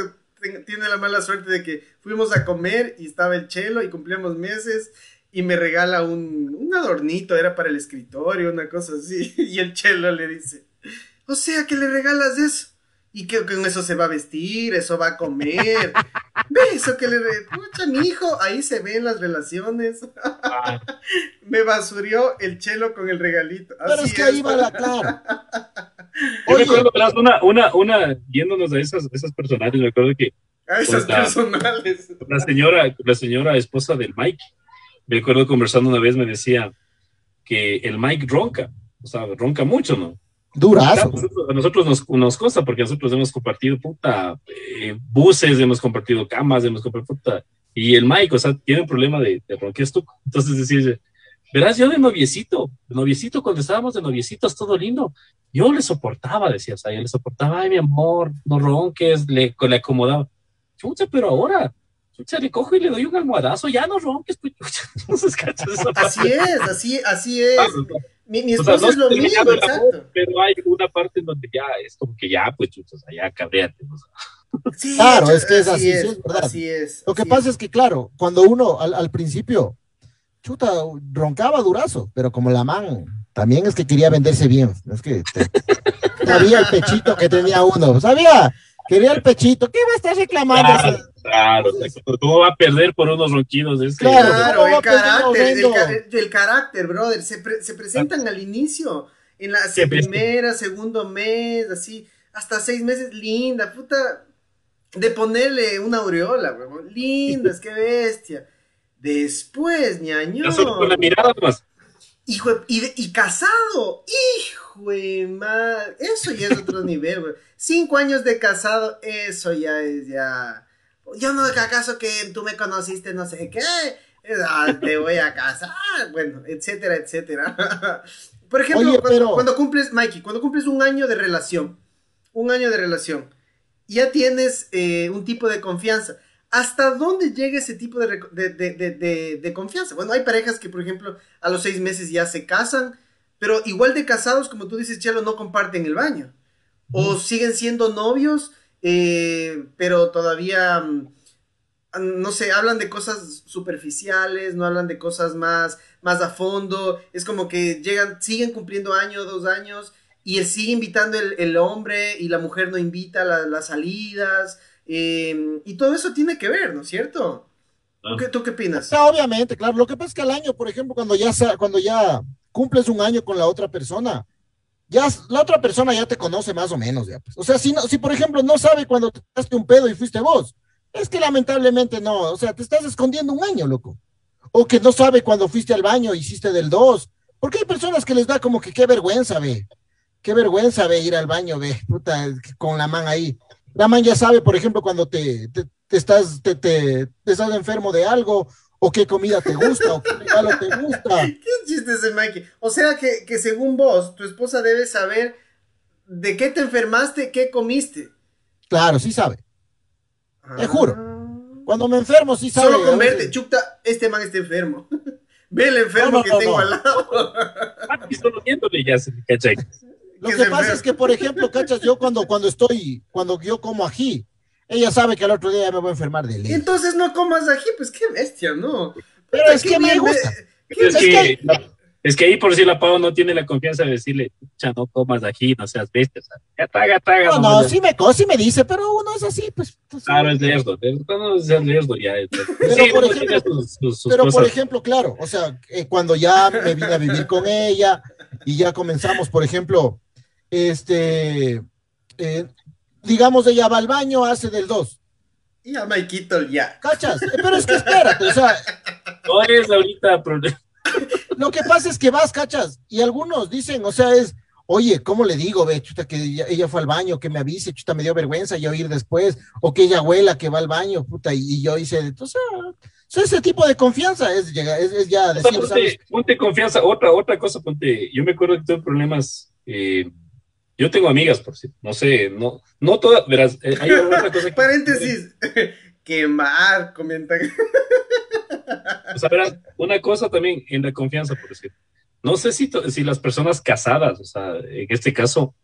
B: tiene la mala suerte de que fuimos a comer y estaba el chelo y cumplíamos meses y me regala un, un adornito, era para el escritorio, una cosa así. Y el chelo le dice, o sea, que le regalas eso. Y que con eso se va a vestir, eso va a comer. Ve eso que le... Pucha, mi hijo, ahí se ven las relaciones. Ah. Me basurió el chelo con el regalito.
C: Pero es que ahí va la clara.
D: Yo me acuerdo, una, una, una, yéndonos a esas, esas personales, me acuerdo que...
B: A esas pues, personales.
D: La, señora, la señora esposa del Mike, me acuerdo conversando una vez, me decía que el Mike ronca, o sea, ronca mucho, ¿no?
C: Durazo.
D: a nosotros nos, nos consta porque nosotros hemos compartido puta eh, buses, hemos compartido camas, hemos compartido puta. Y el Mike, o sea, tiene un problema de, de tú Entonces decís, verás, yo de noviecito, de noviecito, cuando estábamos de noviecitos, todo lindo, yo le soportaba, decía, o sea, yo le soportaba, ay, mi amor, no ronques, le, le acomodaba. Chucha, pero ahora, chucha, le cojo y le doy un almohadazo, ya no ronques, pues, chucha,
B: Así es, así, así es. Mi, mi esposa es lo mismo, exacto.
D: pero hay una parte en donde ya es como que ya, pues, o sea, ya cabreate.
C: Sí, claro, es que es así, es, es verdad. Así es. Lo que pasa es. que, claro, cuando uno al, al, principio, chuta, roncaba durazo, pero como la man también es que quería venderse bien. Es que sabía el pechito que tenía uno, sabía, quería el pechito. ¿Qué va a estar reclamando?
D: Claro, ¿cómo va a perder por unos ronquidos?
B: claro, el carácter, el, carácter, brother, se, se presentan al inicio, en la primera, segundo mes, así, hasta seis meses, linda, puta, de ponerle una aureola, weón, lindas, qué bestia. Después, ñaño.
D: con la mirada más.
B: Hijo, y, y casado, hijo de madre, eso ya es otro nivel, güey. Cinco años de casado, eso ya es ya yo no, acaso que tú me conociste, no sé qué, ah, te voy a casar, bueno, etcétera, etcétera. Por ejemplo, cuando, cumples, Mikey, cuando cumples un año de relación, un año de relación, ya tienes eh, un tipo de confianza. ¿Hasta dónde llega ese tipo de, de, confianza? Bueno, hay parejas que, por ejemplo, a los seis meses ya se casan, pero igual de casados, como tú dices, Chelo, no comparten el baño. O siguen siendo novios, eh, pero todavía, mm, no sé, hablan de cosas superficiales, no hablan de cosas más, más a fondo, es como que llegan, siguen cumpliendo años, dos años, y él sigue invitando el, hombre y la mujer no invita las salidas, em, y todo eso tiene que ver, ¿no es cierto? ¿Tú, qué, ¿Tú opinas?
C: obviamente, claro, lo que pasa es que al año, por ejemplo, cuando ya, cuando ya cumples un año con la otra persona, ya la otra persona ya te conoce más o menos, ya pues. O sea, si, no, si por ejemplo no sabe cuando te daste un pedo y fuiste vos, es que lamentablemente no, o sea, te estás escondiendo un año, loco. O que no sabe cuando fuiste al baño, hiciste del 2. Porque hay personas que les da como que qué vergüenza, ve. Qué vergüenza, ve, ir al baño, ve, puta, con la man ahí. La man ya sabe, por ejemplo, cuando te, te, estás, te, te, estás enfermo de algo, o qué comida te gusta, o qué regalo te gusta.
B: ¿Qué chiste ese, Mikey? O sea que, que según vos, tu esposa debe saber de qué te enfermaste, qué comiste.
C: Claro, sí sabe. Te juro. Ah. Cuando me enfermo, sí sabe.
B: Solo con verte, chuta, este man está enfermo. Ve el enfermo que tengo al lado.
D: solo viéndole ya se me cacha.
C: Lo que pasa es que, por ejemplo, cachas, yo cuando, cuando estoy, cuando yo como ají, ella sabe que el otro día me voy a enfermar de leche.
B: Entonces no comas ají, pues qué bestia, ¿no?
C: Pero es que me gusta.
D: Es, que, Es que ahí por si la Pau no tiene la confianza de decirle, ya no comas aquí, no seas bestia, o sea, ya traga, traga.
C: No, no, sí me, sí me dice, pero uno es así, pues. pues
D: claro, es lerdo, no es lerdo ya.
C: Pero,
D: sí,
C: por, ejemplo, sus, sus, pero por ejemplo, claro, o sea, eh, cuando ya me vine a vivir con ella y ya comenzamos, por ejemplo, este, eh, digamos, ella va al baño, hace del 2.
B: Y a Maikito ya.
C: ¿Cachas? Eh, pero es que espérate, o sea.
D: No es ahorita problema.
C: Lo que pasa es que vas, cachas, y algunos dicen, o sea, es, oye, ¿cómo le digo, ve, chuta, que ella, fue al baño, que me avise, chuta, me dio vergüenza yo ir después, o que ella abuela que va al baño, puta, y, yo hice, o sea, ese tipo de confianza es, es, ya decir,
D: ponte, ponte, confianza, otra, otra cosa, ponte, yo me acuerdo que tuve problemas, eh, yo tengo amigas, por cierto, no sé, no, no todas, verás, eh, hay otra cosa que...
B: Paréntesis, quemar, comentan.
D: O sea, verás, una cosa también en la confianza, por decir. No sé si, si las personas casadas, o sea, en este caso,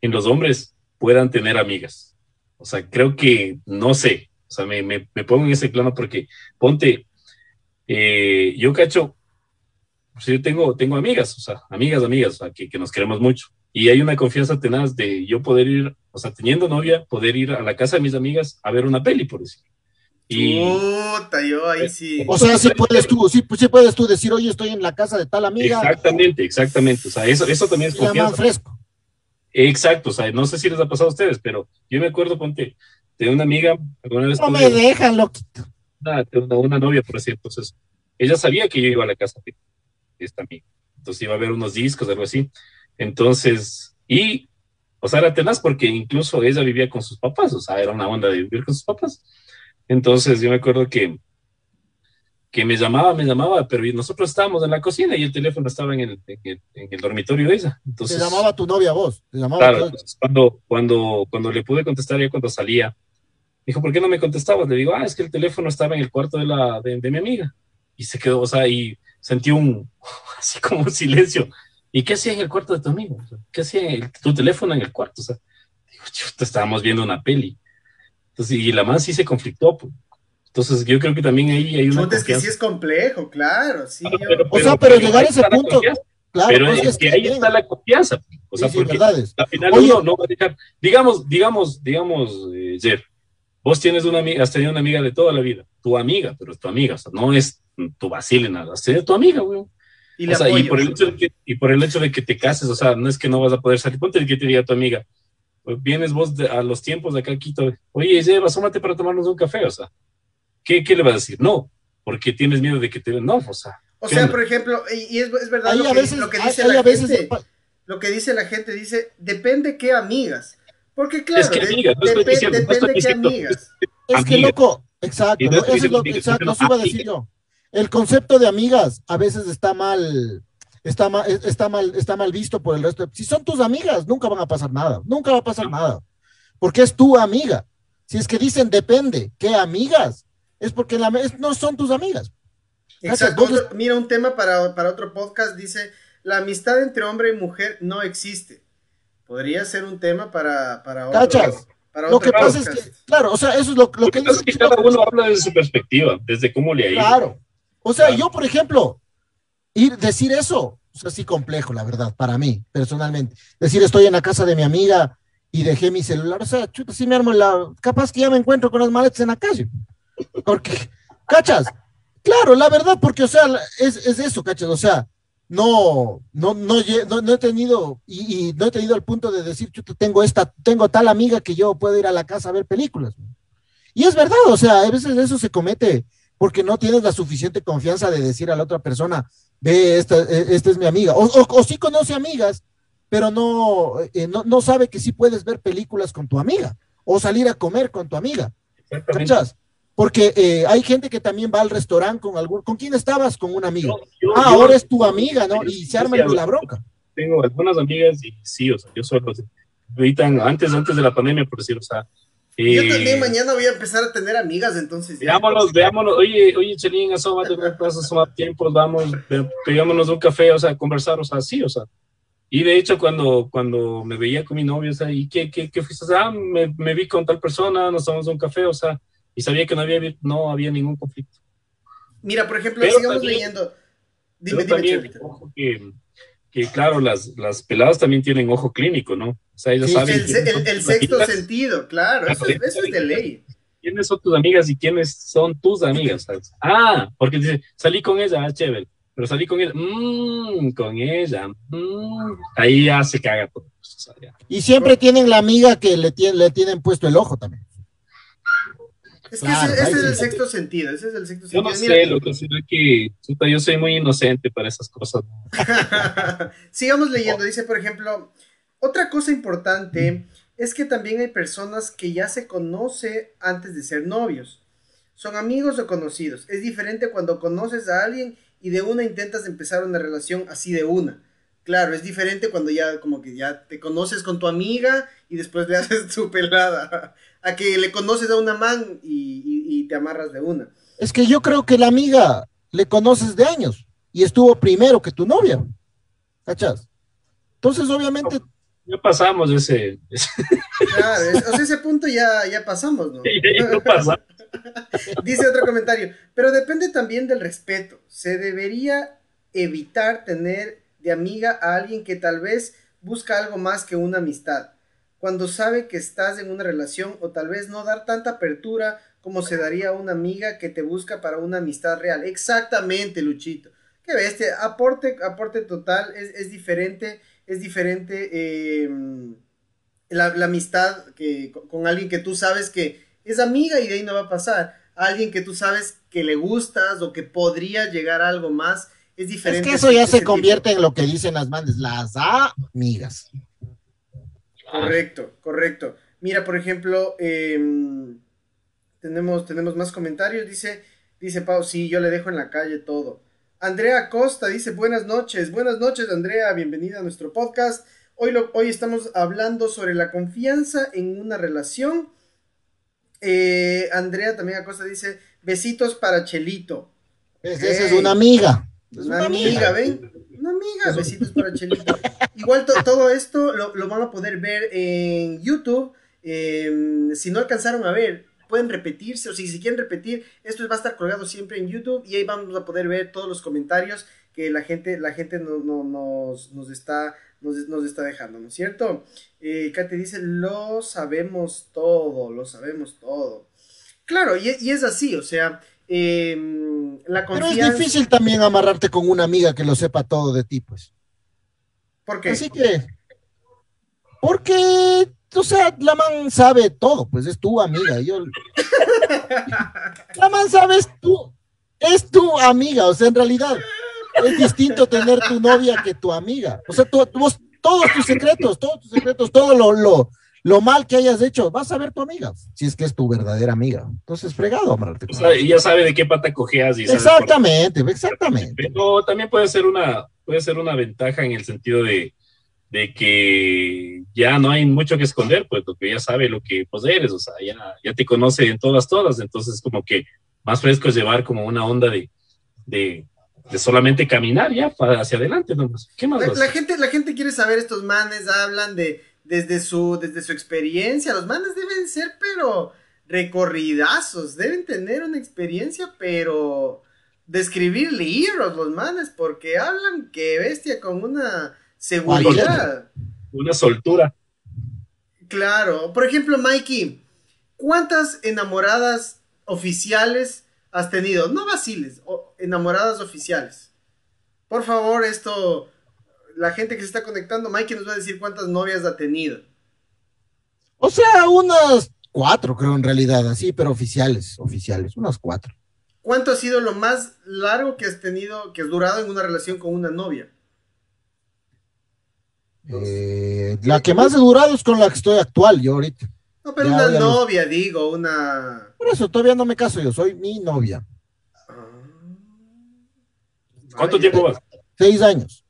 D: en los hombres, puedan tener amigas. O sea, creo que no sé. O sea, me, me, me pongo en ese plano porque, ponte, eh, yo cacho, pues yo tengo, tengo amigas, o sea, amigas, amigas, o sea, que, que nos queremos mucho. Y hay una confianza tenaz de yo poder ir, o sea, teniendo novia, poder ir a la casa de mis amigas a ver una peli, por decir.
B: Puta, yo ahí sí.
C: O sea, sí puedes tú, sí, sí, puedes tú decir, oye, estoy en la casa de tal amiga.
D: Exactamente, exactamente. O sea, eso, eso también es confianza.
C: fresco.
D: Exacto, o sea, no sé si les ha pasado a ustedes, pero yo me acuerdo, ponte, de una amiga, alguna vez.
C: No me dejan, loquito.
D: Una, una, una, novia, por así, entonces, ella sabía que yo iba a la casa de esta amiga. Entonces iba a ver unos discos, algo así. Entonces, y, o sea, era tenaz porque incluso ella vivía con sus papás, o sea, era una onda de vivir con sus papás. Entonces yo me acuerdo que, que me llamaba, me llamaba, pero nosotros estábamos en la cocina y el teléfono estaba en el, en el, dormitorio de ella. Entonces,
C: te llamaba tu novia vos. Te llamaba
D: claro, cuando, cuando, cuando le pude contestar ya cuando salía, dijo, ¿por qué no me contestabas? Le digo, ah, es que el teléfono estaba en el cuarto de, la, de, de mi amiga. Y se quedó, o sea, y sentí un, así como un silencio. ¿Y qué hacía en el cuarto de tu amigo? ¿Qué hacía tu teléfono en el cuarto? O sea, digo, te estábamos viendo una peli. Entonces, y la más sí se conflictó. Pues. Entonces, yo creo que también ahí hay una.
B: es que sí es complejo, claro. Sí,
C: o sea, pero, llegar a ese punto. Claro,
D: pero pues, es, que, ahí está la confianza. Pues. O sea, porque al final uno no va a dejar. Digamos, digamos, digamos, eh, Jeff, vos tienes una amiga, has tenido una amiga de toda la vida, tu amiga, pero es tu amiga, o sea, no es tu vacile nada, has tenido tu amiga, güey. Y, o sea, y, por el hecho de que, y por el hecho de que te cases, o sea, no es que no vas a poder salir, ponte que te diga tu amiga, pues vienes vos a los tiempos de acá a Quito, oye, Eva, asómate para tomarnos un café, o sea, ¿qué, ¿qué, le vas a decir? No, porque tienes miedo de que te no, o sea.
B: O sea, por ejemplo, y es, es verdad lo, que, veces, lo, que, dice la gente, lo que dice la gente, dice, depende qué amigas. Porque claro, es que amigas, no depende, diciendo, depende qué amigas.
C: Es que loco, exacto, no, eso es lo que exacto, iba a decir yo. El concepto de amigas a veces está mal, está mal, está mal, está mal visto por el resto. Si son tus amigas, nunca van a pasar nada, nunca va a pasar nada, porque es tu amiga. Si es que dicen depende, ¿qué amigas? Es porque la, no son tus amigas.
B: Exacto. mira, un tema para, para otro podcast dice, la amistad entre hombre y mujer no existe. Podría ser un tema para, para otro,
C: ¿Cachas? lo que pasa es que, claro, o sea, eso es lo, lo, que,
D: que cada uno habla desde su perspectiva, desde cómo le ha ido.
C: Claro. O sea, yo, por ejemplo, ir decir eso es así complejo, la verdad, para mí, personalmente. Decir, estoy en la casa de mi amiga y dejé mi celular, o sea, chuta, si me armo la. Capaz que ya me encuentro con las maletas en la calle. Porque, ¿cachas? Claro, la verdad, porque, o sea, es, es eso, ¿cachas? O sea, no, no, no, no, he tenido, y, y, no he tenido el punto de decir, chuta, tengo esta, tengo tal amiga que yo puedo ir a la casa a ver películas. Y es verdad, o sea, a veces eso se comete porque no tienes la suficiente confianza de decir a la otra persona, ve, esta, e, esta es mi amiga, o, o, sí conoce amigas, pero no, eh, no, no, sabe que sí puedes ver películas con tu amiga, o salir a comer con tu amiga. ¿Cachas? Porque eh, hay gente que también va al restaurante con algún, ¿con quién estabas? Con una amiga. ah, ahora es tu amiga, ¿no? Y se arma la bronca.
D: Tengo algunas amigas y sí, o sea, yo solo, ahorita antes, antes de la pandemia, por decirlo, o sea,
B: yo también mañana voy a empezar a tener amigas, entonces.
D: Veámonos, veámonos. Oye, oye, Chelín, asómate, asomar tiempos, vamos, pegámonos un café, o sea, conversar, o sea, sí, o sea. Y de hecho, cuando, cuando me veía con mi novio, o sea, ¿y qué, qué, qué fuiste? Ah, me, me, vi con tal persona, nos tomamos un café, o sea, y sabía que no había, no había ningún conflicto.
B: Mira, por ejemplo, sigamos leyendo. Dime,
D: Pero
B: dime,
D: también, ojo que, que, claro, las, las peladas también tienen ojo clínico, ¿no? O sea, ellas
C: Sí,
D: saben
B: El, sexto
D: amigas,
B: sentido, claro, eso, es- eso es de ley.
D: quiénes son tus amigas y quiénes son tus amigas. ¿sabes? Ah, porque dice, salí con ella, ah, chévere. Pero salí con ella, mmm, con ella, mm, ahí ya se caga todo. O sea, ya.
C: Y siempre tienen la amiga que le, tienen, le tienen puesto el ojo también.
B: Es que
C: Claro,
B: ese, ese es el sexto sentido, ese es el sexto
D: Yo
B: sentido.
D: no
B: Mira,
D: sé, lo que será que chuta, yo soy muy inocente para esas cosas.
B: Sigamos leyendo. Dice, por ejemplo, otra cosa importante es que también hay personas que ya se conoce antes de ser novios. Son amigos o conocidos. Es diferente cuando conoces a alguien y de una intentas empezar una relación así de una. Claro, es diferente cuando ya como que ya te conoces con tu amiga y después le haces tu pelada. A que le conoces a una man y, y- y te amarras de una.
C: Es que yo creo que la amiga le conoces de años y estuvo primero que tu novia. ¿Cachas? Entonces, obviamente,
D: Ya pasamos ese. ese
B: Claro, es- o sea, ese punto ya, ya pasamos, ¿no?
D: ya no pasa.
B: Dice otro comentario, pero depende también del respeto. Se debería evitar tener de amiga a alguien que tal vez busca algo más que una amistad, cuando sabe que estás en una relación o tal vez no dar tanta apertura como se daría a una amiga que te busca para una amistad real. Exactamente, Luchito. Qué bestia, aporte, aporte total, es, es diferente, es diferente eh, la, la amistad que, con, con alguien que tú sabes que es amiga y de ahí no va a pasar. Alguien que tú sabes que le gustas o que podría llegar a algo más, es
C: es
B: diferente.
C: que eso ya se
B: tipo.
C: convierte en lo que dicen las mandes, las amigas.
B: Correcto, correcto. Mira, por ejemplo, em, tenemos, tenemos más comentarios. Dice, dice Pau, sí, yo le dejo en la calle todo. Andrea Costa dice, buenas noches, buenas noches, Andrea, bienvenida a nuestro podcast. Hoy, lo, hoy estamos hablando sobre la confianza en una relación. Eh, Andrea también Acosta dice, besitos para Chelito.
C: Es- Esa es una amiga. Es
B: Una amiga, ¿ven? Una amiga, besitos para Chelito. Igual to- todo esto lo, lo van a poder ver en YouTube. eh, si no alcanzaron a ver, pueden repetirse, o si, si quieren repetir, esto va a estar colgado siempre en YouTube y ahí vamos a poder ver todos los comentarios que la gente, la gente no, no- nos, nos, está, nos, nos está dejando, ¿no es cierto? Eh, Kate dice, lo sabemos todo, lo sabemos todo. Claro, y, y es así, o sea, em, la
C: Pero es difícil también amarrarte con una amiga que lo sepa todo de ti, pues.
B: ¿Por qué?
C: Así que, porque, o sea, la man sabe todo, pues es tu amiga. Yo, la man sabe es tu, es tu amiga, o sea, en realidad es distinto tener tu novia que tu amiga. O sea, tú, todos tus secretos, todos tus secretos, todo lo, lo, lo mal que hayas hecho, vas a ver tu amiga, si es que es tu verdadera amiga. Entonces, fregado, amarrarte con
D: O sea, y ya sabe de qué pata cojeas y sabe por-
C: Exactamente, exactamente.
D: Pero también puede ser una, puede ser una ventaja en el sentido de, de que ya no hay mucho que esconder, pues porque ya sabe lo que pues eres, o sea, ya, ya te conoce en todas, todas, entonces como que más fresco es llevar como una onda de, de, de solamente caminar ya para hacia adelante nomás. ¿Qué más
B: La, gente, la gente quiere saber, estos manes hablan de desde su, desde su experiencia. Los manes deben ser, pero recorridazos, deben tener una experiencia, pero de escribir libros los manes, porque hablan que bestia con una seguridad.
D: Una soltura.
B: Claro, por ejemplo, Mikey, ¿cuántas enamoradas oficiales has tenido? No vaciles, enamoradas oficiales. Por favor, esto, la gente que se está conectando, Mikey nos va a decir cuántas novias ha tenido.
C: O sea, unas cuatro, creo, en realidad, así, pero oficiales, oficiales, unas cuatro.
B: ¿Cuánto ha sido lo más largo que has tenido, que has durado en una relación con una novia?
C: Eh, la que más he durado es con la que estoy actual, yo ahorita.
B: No, pero
C: Ya,
B: una
C: lo-
B: novia, digo, una...
C: Por eso todavía no me caso yo, soy mi novia.
B: Ah.
D: ¿Cuánto tiempo vas?
C: Seis años,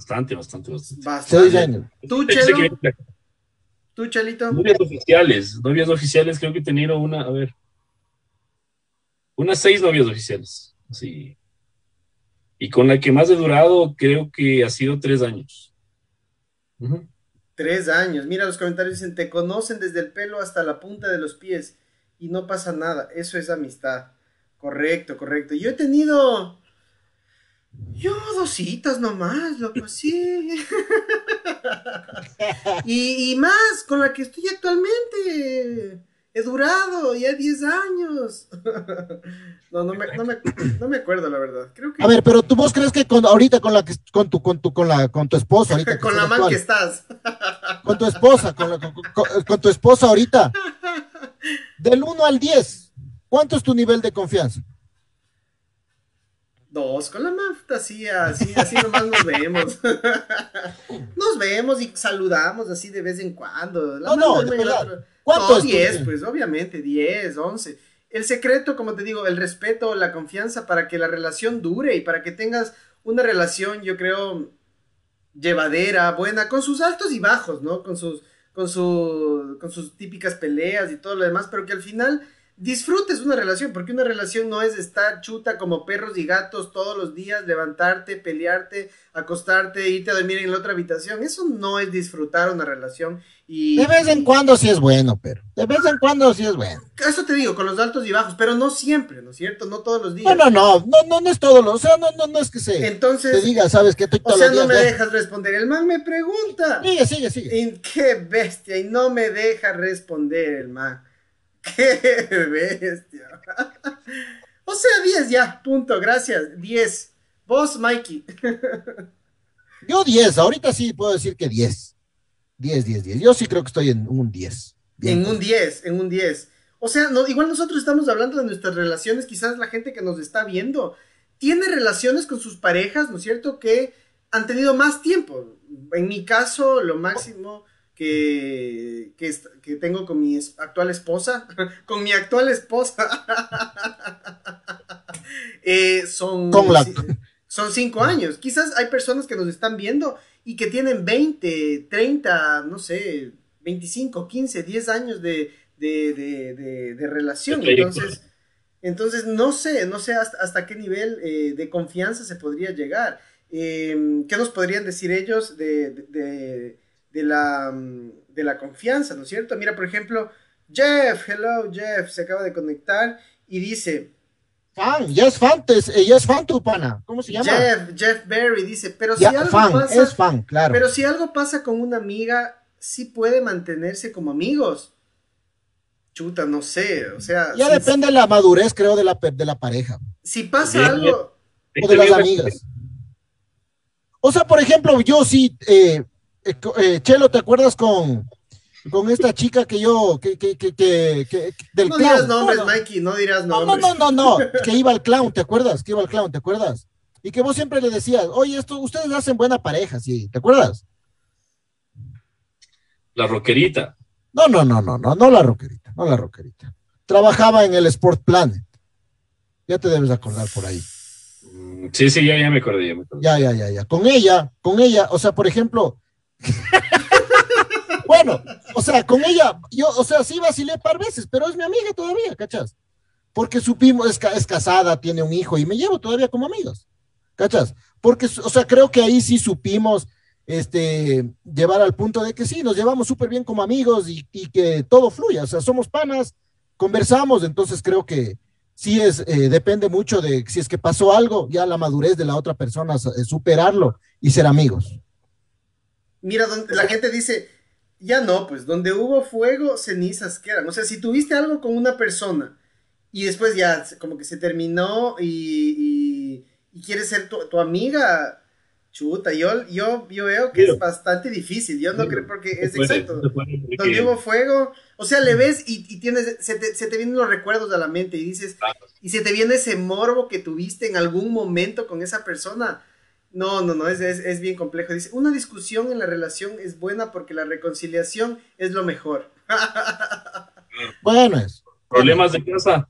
D: Bastante, bastante, bastante.
B: ¿Tú, Chelo?
D: que-
B: ¿Tú, Chelito?
D: Novias oficiales, novias oficiales, creo que he tenido una, a ver, unas seis novias oficiales, sí. Y con la que más he durado, creo que ha sido tres años.
B: Tres años. Mira, los comentarios dicen, te conocen desde el pelo hasta la punta de los pies y no pasa nada. Eso es amistad. Correcto, correcto. Yo he tenido... Yo dos citas nomás, loco, sí. y, y más, con la que estoy actualmente. He durado ya 10 años. no, no me, no, me, no me acuerdo, la verdad. Creo que...
C: A ver, pero tú vos crees que con, ahorita con la que con tu con tu con la con tu esposa ahorita
B: con la man que estás.
C: con tu esposa, con, la, con, con, con tu esposa ahorita. Del 1 al 10, ¿cuánto es tu nivel de confianza?
B: Dos, con la mafta, así, así, así nomás nos vemos. nos vemos y saludamos así de vez en cuando. La
C: no, no, de verdad. ¿Cuánto
B: no, 10, pues obviamente, 10, 11. El secreto, como te digo, el respeto, la confianza para que la relación dure y para que tengas una relación, yo creo, llevadera, buena, con sus altos y bajos, ¿no? Con sus, con, su, con sus típicas peleas y todo lo demás, pero que al final disfrutes una relación, porque una relación no es estar chuta como perros y gatos todos los días, levantarte, pelearte, acostarte, irte a dormir en la otra habitación. Eso no es disfrutar una relación. Y,
C: de vez en cuando sí es bueno, pero de vez en cuando sí es bueno.
B: Eso te digo, con los altos y bajos, pero no siempre, ¿no es cierto? No todos los días.
C: No, no, no, no, no, no es todo lo, o sea, no, no, no es que se
B: Entonces,
C: te diga, sabes que estoy
B: O sea, no me de... dejas responder. El man me pregunta.
C: Sigue, sigue, sigue.
B: Y qué bestia, y no me deja responder el man. ¡Qué bestia! o sea, 10 ya, punto, gracias. 10. Vos, Mikey.
C: Yo 10, ahorita sí puedo decir que 10. 10, 10, 10. Yo sí creo que estoy en un 10.
B: En un 10, en un 10. O sea, no, igual nosotros estamos hablando de nuestras relaciones, quizás la gente que nos está viendo tiene relaciones con sus parejas, ¿no es cierto? Que han tenido más tiempo. En mi caso, lo máximo que, que, que, tengo con mi actual esposa, con mi actual esposa, eh, son, son cinco años. Quizás hay personas que nos están viendo y que tienen 20, 30, no sé, 25, 15, 10 años de, de, de, de relación. Entonces, entonces, no sé, no sé hasta, hasta qué nivel eh, de confianza se podría llegar. Eh, ¿Qué nos podrían decir ellos de de la, mm, de la confianza, ¿no es cierto? Mira, por ejemplo, Jeff, hello Jeff, se acaba de conectar y dice...
C: Fan, ya es fan, ya es fan tu pana, ¿cómo se llama?
B: Jeff, Jeff Berry dice, pero si algo pasa...
C: Es fan, claro.
B: Pero si algo pasa con una amiga, sí puede mantenerse como amigos. Chuta, no sé, o sea...
C: Ya
B: si,
C: depende de la madurez, creo, de la, de la pareja.
B: Si pasa bien, algo...
C: O de las amigas. O sea, por ejemplo, yo sí... Eh, eh, eh, Chelo, ¿te acuerdas con, con esta chica que yo, que, que, que, que del
B: no
C: clown?
B: dirás nombres, no, Mikey, no dirás nombres.
C: No, no, no, no, que iba al clown, ¿te acuerdas? Que iba al clown, ¿te acuerdas? Y que vos siempre le decías, oye, esto, ustedes hacen buena pareja, sí, ¿te acuerdas?
D: La roquerita.
C: No, no, no, no, no, no la roquerita, no la roquerita. Trabajaba en el Sport Planet. Ya te debes acordar por ahí.
D: Mm, Sí, sí, ya, ya me acordé, ya me acordé.
C: Ya, ya, ya, ya. Con ella, con ella, o sea, por ejemplo, bueno, o sea, con ella, yo, o sea, sí vacilé par veces, pero es mi amiga todavía, ¿cachas? Porque supimos, es, es, casada, tiene un hijo y me llevo todavía como amigos, ¿cachas? Porque, o sea, creo que ahí sí supimos este, llevar al punto de que sí, nos llevamos súper bien como amigos y, que todo fluya, o sea, somos panas, conversamos, entonces creo que sí es, eh, depende mucho de si es que pasó algo, ya la madurez de la otra persona, eh, superarlo y ser amigos.
B: Mira, donde la gente dice, ya no, pues donde hubo fuego, cenizas quedan. O sea, si tuviste algo con una persona y después ya como que se terminó y, y, y quieres ser tu, tu, amiga, chuta, yo, yo, yo veo que sí. es bastante difícil. Yo no creo porque es puede, exacto. Donde hubo fuego, o sea, le ves y, y tienes, se te, se te, vienen los recuerdos a la mente y dices, claro. y se te viene ese morbo que tuviste en algún momento con esa persona no, no, no, es, es, es, bien complejo. Dice, una discusión en la relación es buena porque la reconciliación es lo mejor.
C: bueno, es.
D: Problemas de casa.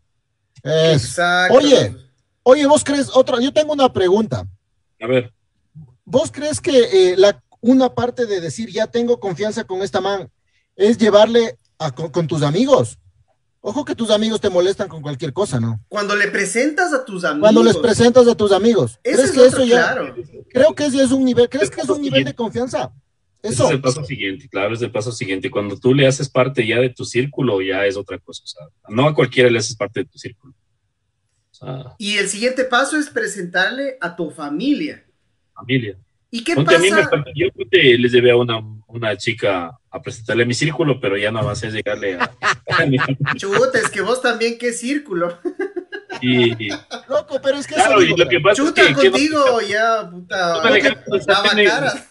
C: Es. Exacto. Oye, oye, vos crees, otra, yo tengo una pregunta.
D: A ver.
C: ¿Vos crees que eh, la, una parte de decir ya tengo confianza con esta man es llevarle a, con, con tus amigos? Ojo que tus amigos te molestan con cualquier cosa, ¿no?
B: Cuando le presentas a tus amigos.
C: Cuando les presentas a tus amigos.
B: Ese
C: ¿Crees
B: es
C: que eso ya?
B: Claro.
C: Creo que es un nivel, ¿crees que es un nivel de confianza?
D: Eso. Ese es el paso siguiente, claro, es el paso siguiente. Cuando tú le haces parte ya de tu círculo, ya es otra cosa. O sea, no a cualquiera le haces parte de tu círculo. O sea,
B: Y el siguiente paso es presentarle a tu familia.
D: familia.
B: ¿Y qué
D: Ponte, a mí me
B: pasa?
D: falta- yo les debía a una, una chica a presentarle mi círculo, pero ya no va a ser llegarle a,
B: Chuta, es que vos también, qué círculo.
C: Loco, pero es que
D: claro,
C: eso
D: y
C: digo,
D: lo que pasa
B: Chuta
D: es que, que no,
B: contigo, ya, puta.
D: No me dejaron salir.
B: cara.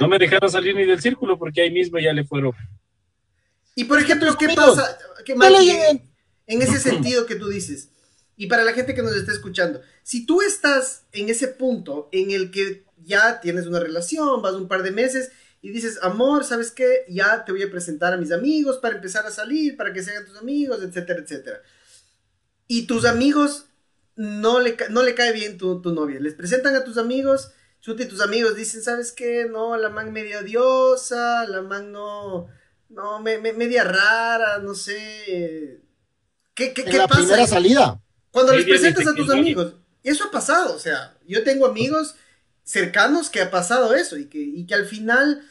D: no me dejaron salir ni del círculo porque ahí mismo ya le fueron.
B: Y por ejemplo, ¿qué
C: amigos,
B: pasa? ¿Qué
C: dale,
B: Maki,
C: eh.
B: en ese sentido que tú dices? Y para la gente que nos está escuchando, si tú estás en ese punto en el que ya tienes una relación, vas un par de meses y dices, amor, ¿sabes qué? Ya te voy a presentar a mis amigos para empezar a salir, para que sean tus amigos, etcétera, etcétera. Y tus amigos no le, no le cae bien tu, tu novia. Les presentan a tus amigos, chuta, y tus amigos dicen, ¿sabes qué? No, la man media diosa, la man no, no, me, me- media rara, no sé. ¿Qué, qué,
C: en
B: qué
C: la
B: pasa?
C: primera salida.
B: Cuando
D: Sí,
B: les presentas a tus amigos, eso ha pasado, o sea, yo tengo amigos cercanos que ha pasado eso y que, y que al final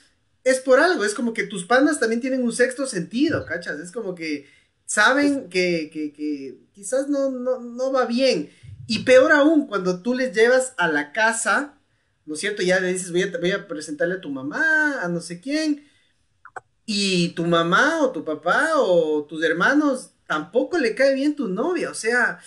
B: es por algo, es como que tus pandas también tienen un sexto sentido, ¿cachas? Es como que saben que, que, que quizás no, no, no va bien. Y peor aún, cuando tú les llevas a la casa, ¿no es cierto? Ya le dices, voy a, voy a presentarle a tu mamá, a no sé quién, y tu mamá o tu papá o tus hermanos tampoco le cae bien tu novia, o sea,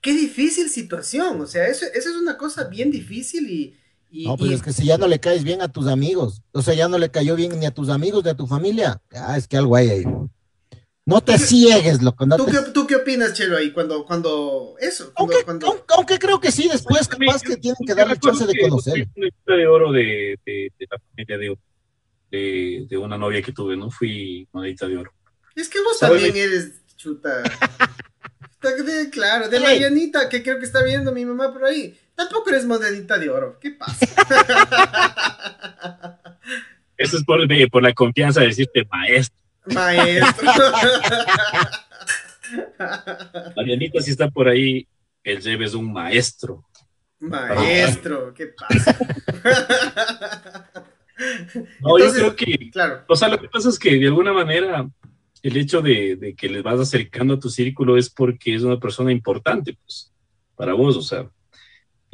B: qué difícil situación, o sea, eso, eso es una cosa bien difícil y... y-
C: No, pues
B: y-
C: es que si ya no le caes bien a tus amigos, o sea, ya no le cayó bien ni a tus amigos ni a tu familia, ah, es que algo hay ahí. No te ciegues, loco. No
B: ¿Tú,
C: te-
B: qué, ¿Tú qué opinas, Chelo, ahí cuando, cuando, eso, cuando,
C: Aunque,
B: cuando-
C: aunque, aunque creo que sí, después capaz que tienen que darle chance de conocer.
D: Una historia de oro de, de, de la familia de, de, de una novia que tuve, ¿no? Fui monedita de oro.
B: Es que vos
D: ¿Sabes?
B: también eres chuta. Claro, de
C: Ey.
B: Marianita, que creo que está viendo mi mamá por ahí. Tampoco eres monedita de oro. ¿Qué pasa?
D: Eso es por, de- por la confianza de decirte maestro.
B: Maestro.
D: Marianita, si está por ahí, el Jeb es un maestro.
B: Maestro, ¿qué pasa?
D: No,
B: Entonces-
D: yo creo que,
B: Claro.
D: o sea, lo que pasa es que de alguna manera el hecho de, de que les vas acercando a tu círculo es porque es una persona importante, pues, para vos, o sea.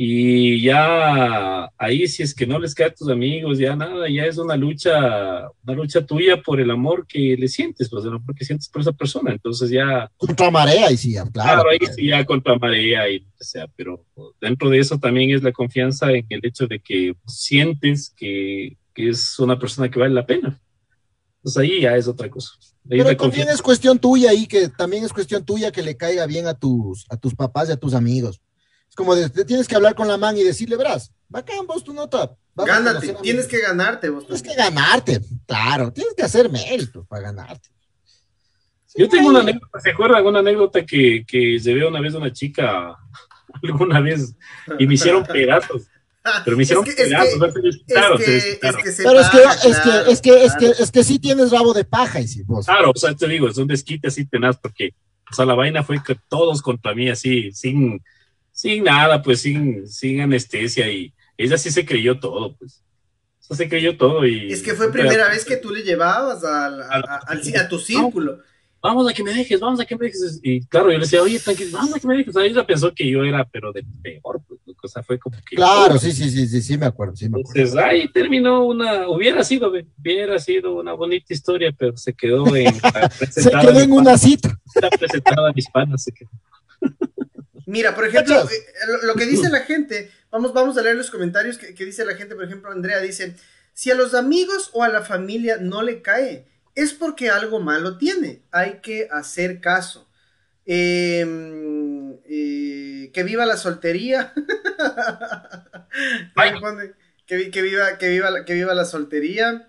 D: Y ya ahí, si es que no les cae a tus amigos, ya nada, ya es una lucha, una lucha tuya por el amor que le sientes, pues el amor que sientes por esa persona. Entonces ya,
C: Contra marea, y sí, claro.
D: claro, ahí sí ya contra marea y sea, pero dentro de eso también es la confianza en el hecho de que sientes que, que es una persona que vale la pena. Entonces ahí ya es otra cosa. Ahí
C: Pero también es cuestión tuya y que también es cuestión tuya que le caiga bien a tus, a tus papás y a tus amigos. Como de, te tienes que hablar con la man y decirle, verás, bacán vos tu nota.
B: Gánate, tienes que ganarte vos.
C: Tienes que ganarte, claro, tienes que hacer méritos para ganarte. Sí,
D: Yo tengo una anécdota, ¿se acuerdan? Una anécdota que, que llevé una vez a una chica alguna vez y me hicieron pedazos, pero me hicieron
B: Es que- es
D: pedazos,
B: es que, es que se
C: Pero es que, es que,
B: claro,
C: es que, es que,
B: claro.
C: es que sí tienes rabo de paja, y sí, vos.
D: Claro, o sea, te digo, es un desquite así tenaz, porque, o sea, la vaina fue que todos contra mí, así, sin, sin nada, pues, sin, sin anestesia, y ella sí se creyó todo, pues. O sea, se creyó todo y...
B: Es que fue primera vez que tú le llevabas al- a, a- al- a tu círculo.
D: Vamos a que me dejes, vamos a que me dejes. Y claro, yo le decía, oye, tranquilo, vamos a que me dejes. O sea, ella pensó que yo era, pero de peor, pues, o sea, fue como que...
C: Claro, sí, sí, sí, sí, sí, me acuerdo, sí, me acuerdo.
D: Entonces, ahí terminó una, hubiera sido, hubiera sido una bonita historia, pero se quedó en...
C: Se quedó en una cita.
D: Está presentada a mis panas, se quedó.
B: Mira, por ejemplo, eh, lo, que dice la gente, vamos, vamos a leer los comentarios que, que dice la gente, por ejemplo, Andrea dice, si a los amigos o a la familia no le cae, es porque algo malo tiene, hay que hacer caso. Eh, eh, que viva la soltería. Que, vi- que viva, que, viva, la- que viva la soltería.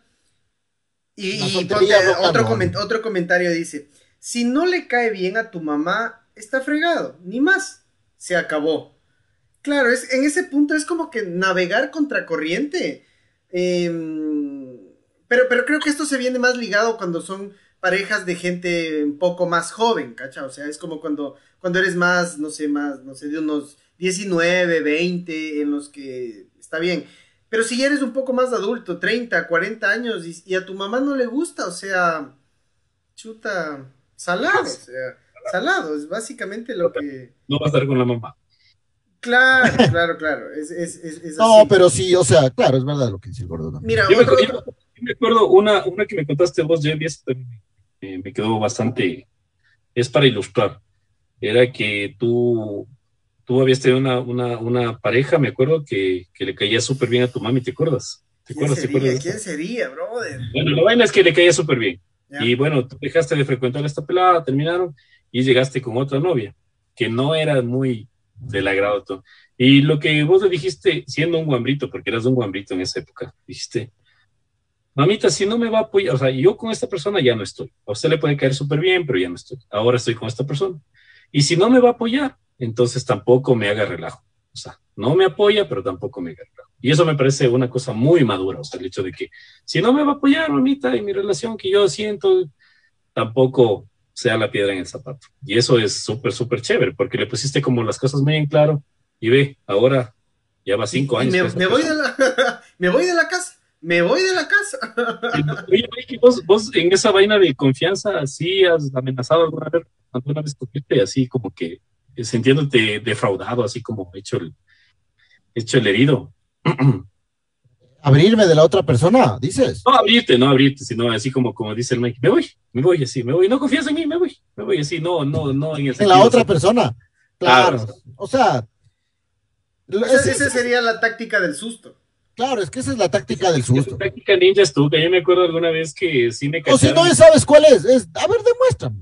B: Y,
C: La
B: ponte- otro, comen- otro comentario dice, si no le cae bien a tu mamá, está fregado, ni más, se acabó. Claro, es, en ese punto es como que navegar contracorriente. Em, pero, pero creo que esto se viene más ligado cuando son parejas de gente un poco más joven, ¿cacha? O sea, es como cuando, cuando eres más, no sé, más, no sé, de unos 19, 20, en los que está bien. Pero si ya eres un poco más adulto, 30, 40 años, y, y a tu mamá no le gusta, o sea, chuta, salado, o sea. Salado, es básicamente lo que...
D: No va a estar con la mamá.
B: Claro, claro, claro. Es, es, es, es
C: No,
B: así.
C: pero sí, o sea, claro, es verdad lo que dice el gordo. también.
B: Mira,
D: Yo me,
B: otro-
D: yo- yo me acuerdo una, una que me contaste vos, Jeff, y esa también me, me quedó bastante. Es para ilustrar. Era que tú, tú habías tenido una, una, una pareja, me acuerdo, que, que le caía súper bien a tu mami, ¿te acuerdas? ¿Te
B: ¿quién
D: acuerdas? ¿Te
B: ¿Quién sería, brother?
D: Bueno, la vaina es que le caía súper bien.
B: Ya.
D: Y bueno, tú dejaste de frecuentar a esta pelada, terminaron y llegaste con otra novia, que no era muy del agrado todo. Y lo que vos le dijiste, siendo un guambrito, porque eras un guambrito en esa época, dijiste, mamita, si no me va a apoyar, o sea, yo con esta persona ya no estoy. A usted le puede caer súper bien, pero ya no estoy. Ahora estoy con esta persona. Y si no me va a apoyar, entonces tampoco me haga relajo. O sea, no me apoya, pero tampoco me haga relajo. Y eso me parece una cosa muy madura, o sea, el hecho de que si no me va a apoyar, mamita, en mi relación que yo siento, tampoco sea la piedra en el zapato. Y eso es súper, súper chévere, porque le pusiste como las cosas muy en claro y ve, ahora ya va cinco
B: Y
D: años.
B: me, voy de la, me voy de la casa. Me voy de la casa.
D: Oye, Mikey, vos, vos en esa vaina de confianza, ¿sí has amenazado alguna vez, alguna vez con gente así como que eh, sintiéndote defraudado, así como hecho el, hecho el herido?
C: Abrirme de la otra persona, dices.
D: No abrirte, no abrirte, sino así como, como dice el Mike, me voy, me voy así, me voy, no confías en mí, me voy, me voy así, no, no, no en el
C: En la otra persona. Claro.
D: Claro.
C: O sea, lo-
B: O sea,
C: es-
B: esa sería la táctica del susto.
C: claro, es que esa es la táctica del
D: Esa
C: susto.
D: táctica ninja es tú, que yo me acuerdo alguna vez que sí me
C: O si
D: cacharon.
C: no sabes cuál es, es, a ver, demuéstrame.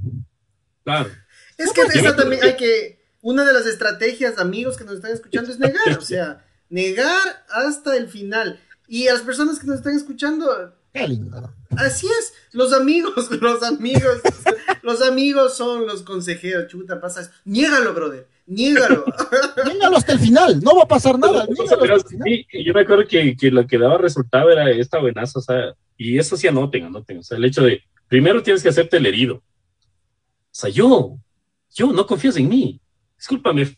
D: Claro,
B: Es que esa también hay que. Una de las estrategias, amigos que nos están escuchando, es negar. O sea, negar hasta el final. Y a las personas que nos están escuchando,
C: Qué lindo, ¿no?
B: así es. Los amigos, los amigos, los amigos son los consejeros. Chuta, pasas. Niégalo, brother. Niégalo.
C: Niégalo hasta el final, no va a pasar nada.
D: Pero,
C: niégalo
D: pero
C: hasta el final.
D: sí, yo me acuerdo que, que lo que daba resultado era esta buenaza, o sea, y eso sí anoten, anoten, o sea, el hecho de, primero tienes que hacerte el herido. O sea, yo, yo no confías en mí, discúlpame,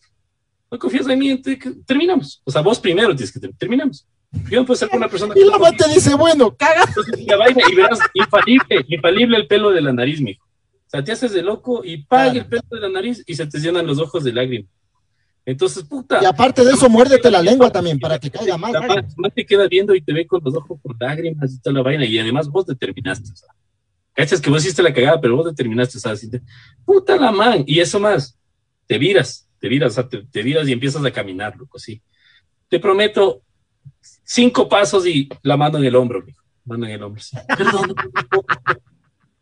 D: no confías en mí, te- que- terminamos. O sea, vos primero tienes que ter- terminamos. Yo no puedo ser con una persona
C: Y la mamá te dice, bueno, caga.
D: Entonces, la vaina, y verás, infalible, infalible el pelo de la nariz, mijo. O sea, te haces de loco y paga el pelo de la nariz y se te llenan los ojos de lágrimas. Entonces, puta.
C: Y aparte de eso, muérdete la lengua también para que caiga más.
D: Ma te queda viendo y te ve con los ojos con lágrimas y toda la vaina. Y además vos determinaste, o sea. Cachas que vos hiciste la cagada, pero vos determinaste, o sea, así puta la man. Y eso más, te viras, te viras, o sea, te, te viras y empiezas a caminar, loco, así. Te prometo cinco pasos y la mano en el hombro, mijo. Mano en el hombro, sí. Perdón.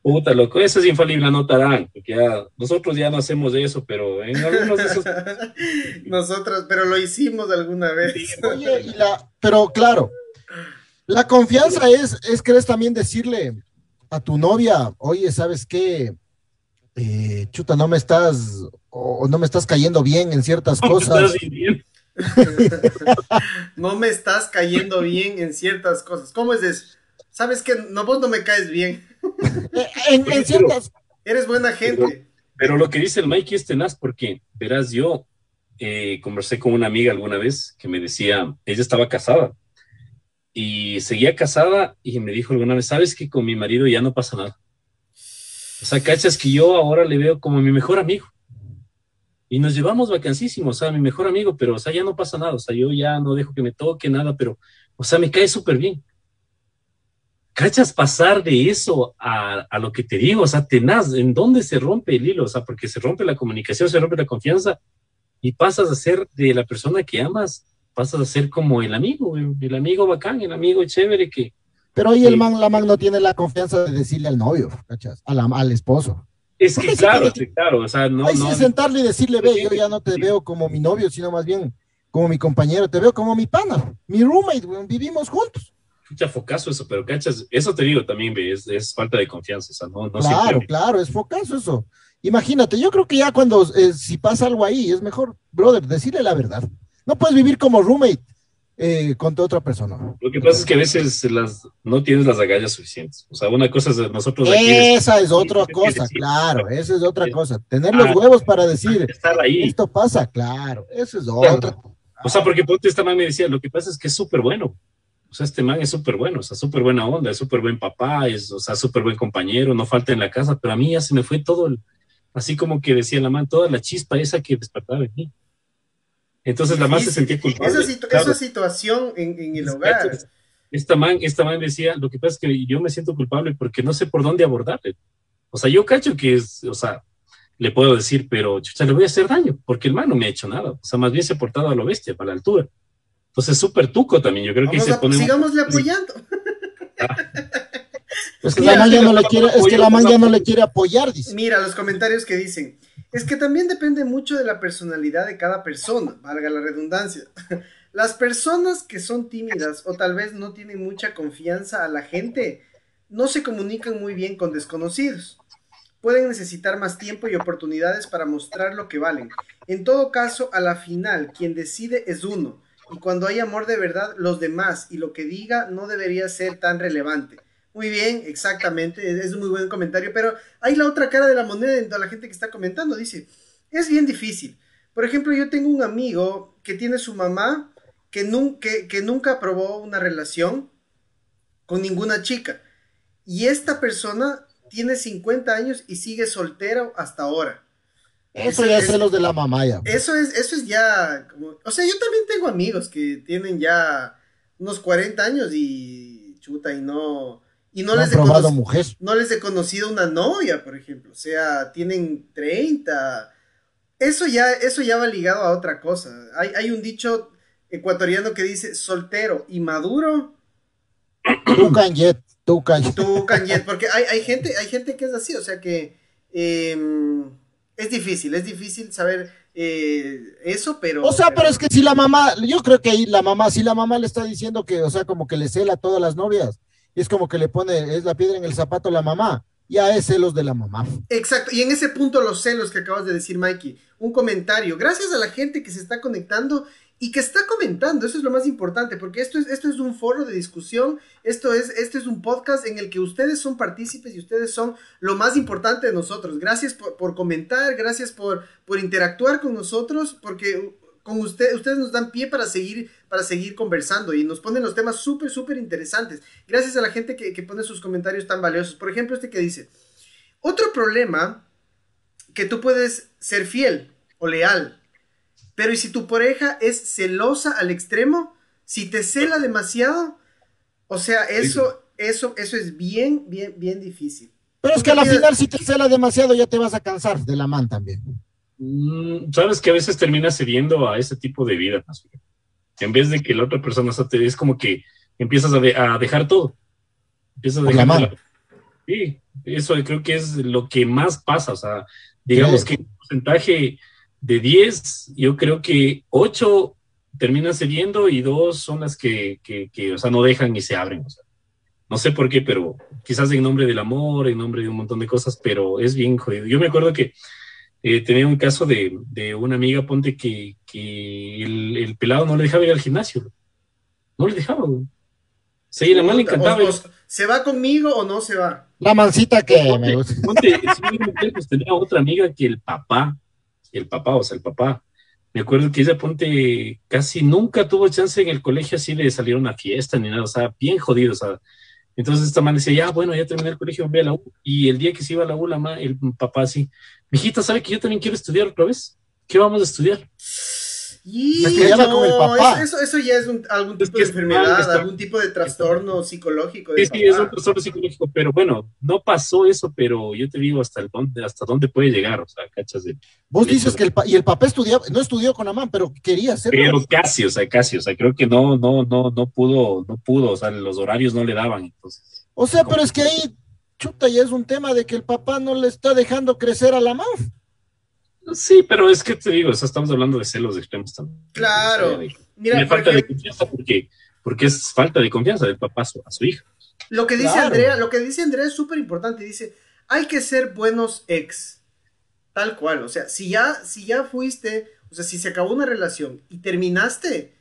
D: Puta, loco, eso es infalible, anotarán, porque ya, nosotros ya no hacemos eso, pero en algunos de esos
B: Nosotros, pero lo hicimos alguna vez.
C: Oye, y la, pero claro, la confianza es, es querés también decirle a tu novia, oye, ¿sabes qué? Eh, chuta, no me estás, o no me estás cayendo bien en ciertas cosas.
B: no me estás cayendo bien en ciertas cosas. ¿Cómo es eso? ¿Sabes que No, vos no me caes bien.
C: Eh, En, en ciertas,
B: Eres buena gente.
D: Pero lo que dice el Mikey es tenaz porque, verás, yo eh, conversé con una amiga alguna vez que me decía, ella estaba casada y seguía casada y me dijo alguna vez, sabes que con mi marido ya no pasa nada. O sea, cachas que yo ahora le veo como mi mejor amigo. Y nos llevamos vacancísimos, o sea, mi mejor amigo, pero, o sea, ya no pasa nada. O sea, yo ya no dejo que me toque nada, pero, o sea, me cae súper bien. ¿Cachas pasar de eso a, a, lo que te digo? O sea, tenaz, ¿en dónde se rompe el hilo? O sea, porque se rompe la comunicación, se rompe la confianza y pasas a ser de la persona que amas, pasas a ser como el amigo, el amigo bacán, el amigo chévere que...
C: Pero ahí el man, la man no tiene la confianza de decirle al novio, ¿cachas? A la, al esposo.
D: Es que claro, que, claro, o sea, no...
C: Ahí
D: no,
C: sentarle y decirle, ve, yo ya no te veo como mi novio, sino más bien como mi compañero, te veo como mi pana, mi roommate, weón, vivimos juntos.
D: Mucha focazo eso, pero cachas, eso te digo también, es, es falta de confianza, o sea, no, no
C: Claro,
D: siempre...
C: claro, es focazo eso. Imagínate, yo creo que ya cuando, eh, si pasa algo ahí, es mejor, brother, decirle la verdad. No puedes vivir como roommate eh, otra persona.
D: Lo que pasa es que a veces las, no tienes las agallas suficientes. O sea, una cosa es nosotros aquí...
C: Esa es otra cosa, claro, esa es otra cosa. Tener los
D: Ah,
C: huevos para decir,
D: Estar ahí.
C: esto pasa, claro, eso es otra.
D: O sea, porque ponte esta man me decía, lo que pasa es que es súper bueno. O sea, este man es súper bueno, o sea, súper buena onda, es súper buen papá, es, o sea, súper buen compañero, no falta en la casa, pero a mí ya se me fue todo el, así como que decía la man, toda la chispa esa que despertaba en mí. Entonces la man se sentía culpable.
B: Esa, situ
D: claro.
B: esa situación en, en el hogar.
D: Esta man, esta man decía, lo que pasa es que yo me siento culpable porque no sé por dónde abordarle. O sea, yo cacho que es, o sea, le puedo decir, pero chucha, le voy a hacer daño, porque el man no me ha hecho nada. O sea, más bien se ha portado a lo bestia, para la altura. Entonces, súper tuco también. Yo creo
B: Vamos
D: que se
B: a-
D: pone.
B: sigámosle apoyando.
C: Es que
B: Mira,
C: la man ya no le quiere, es que la man ya no le quiere apoyar, dice.
B: Mira los comentarios que dicen. Es que también depende mucho de la personalidad de cada persona, valga la redundancia. Las personas que son tímidas o tal vez no tienen mucha confianza a la gente, no se comunican muy bien con desconocidos. Pueden necesitar más tiempo y oportunidades para mostrar lo que valen. En todo caso, a la final, quien decide es uno. Y cuando hay amor de verdad, los demás y lo que diga no debería ser tan relevante. Muy bien, exactamente, es un muy buen comentario, pero hay la otra cara de la moneda de la gente que está comentando, dice, es bien difícil. Por ejemplo, yo tengo un amigo que tiene su mamá que, nun- que, que nunca aprobó una relación con ninguna chica. Y esta persona tiene 50 años y sigue soltero hasta ahora.
C: Eso
B: Eso
C: ya
B: es-
C: es celos de la mamá ya.
B: Eso es, eso es ya como, o sea, yo también tengo amigos que tienen ya unos 40 años y chuta y no y no,
C: No
B: les he
C: probado mujer.
B: no les he conocido una novia, por ejemplo, o sea, tienen 30. Eso ya eso ya va ligado a otra cosa. Hay, hay un dicho ecuatoriano que dice soltero y maduro,
C: Tú canjet, tú canjet.
B: tú Kanye", porque hay, hay gente hay gente que es así, o sea que eh, es difícil, es difícil saber eh, eso, pero
C: O sea, pero es que si la mamá, yo creo que ahí la mamá, si la mamá le está diciendo que, o sea, como que le cela a todas las novias, es como que le pone, es la piedra en el zapato a la mamá, ya es celos de la mamá.
B: Exacto, y en ese punto los celos que acabas de decir, Mikey, un comentario. Gracias a la gente que se está conectando y que está comentando, eso es lo más importante, porque esto es, esto es un foro de discusión, esto es, esto es un podcast en el que ustedes son partícipes y ustedes son lo más importante de nosotros. Gracias por, por comentar, gracias por, por interactuar con nosotros, porque con usted, ustedes nos dan pie para seguir, para seguir conversando y nos ponen los temas súper, súper interesantes. Gracias a la gente que, que pone sus comentarios tan valiosos. Por ejemplo, este que dice, otro problema que tú puedes ser fiel o leal, pero ¿y si tu pareja es celosa al extremo? Si te cela demasiado, o sea, eso, eso, eso es bien, bien, bien difícil.
C: Pero es que a la final si te cela demasiado ya te vas a cansar de la man también.
D: Mm, Sabes que a veces termina cediendo a ese tipo de vida. En vez de que la otra persona te- es como que empiezas a, de- a dejar todo. Empiezas a
C: Por la
D: dejar
C: mano.
D: Sí, eso creo que es lo que más pasa. O sea, digamos
C: Sí.
D: que un porcentaje de 10, yo creo que 8 terminan cediendo y 2 son las que, que, que, o sea, no dejan y se abren. O sea, no sé por qué, pero quizás en nombre del amor, en nombre de un montón de cosas, pero es bien jodido. Yo me acuerdo que eh, tenía un caso de, de una amiga, ponte que, que el, el pelado no le dejaba ir al gimnasio. No le dejaba, güey. Sí, la man le encantaba.
B: O- o- ¿Se va conmigo o no se va?
C: La mancita que me gusta.
D: Ponte, mujer, pues, tenía otra amiga que el papá, el papá, o sea, el papá. Me acuerdo que ella, ponte, casi nunca tuvo chance en el colegio así de salir a una fiesta ni nada, o sea, bien jodido, o sea. Entonces esta man decía, ya, bueno, ya terminé el colegio, voy a la U. Y el día que se iba a la U, la ma- el papá así, mijita, ¿sabe que yo también quiero estudiar otra vez? ¿Qué vamos a estudiar?
B: Y
C: Es que va con el papá.
B: Eso, eso ya es un- algún
D: Es
B: tipo
D: que
B: de
D: está mal,
B: enfermedad,
D: está-
B: algún tipo de trastorno psicológico.
D: Sí,
B: del
D: sí, es un trastorno psicológico, pero bueno, no pasó eso, pero yo te digo hasta el dónde, hasta dónde puede llegar, o sea, cachas de
C: Vos dices que el, pa- y el papá estudiaba, no estudió con la man, pero quería hacerlo.
D: Pero casi, o sea, casi, o sea, creo que no, no, no, no pudo, no pudo, o sea, los horarios no le daban, entonces.
C: O sea, pero es que ahí, chuta, ya es un tema de que el papá no le está dejando crecer a la man.
D: Sí, pero es que te digo, o sea, estamos hablando de celos extremos también.
B: Claro. Mira,
D: falta de confianza porque, porque es falta de confianza del papá a su, a su hija.
B: lo que dice
C: Claro.
B: Andrea, lo que dice Andrea es súper importante. Dice, hay que ser buenos ex. Tal cual. O sea, si ya, si ya fuiste, o sea, si se acabó una relación y terminaste,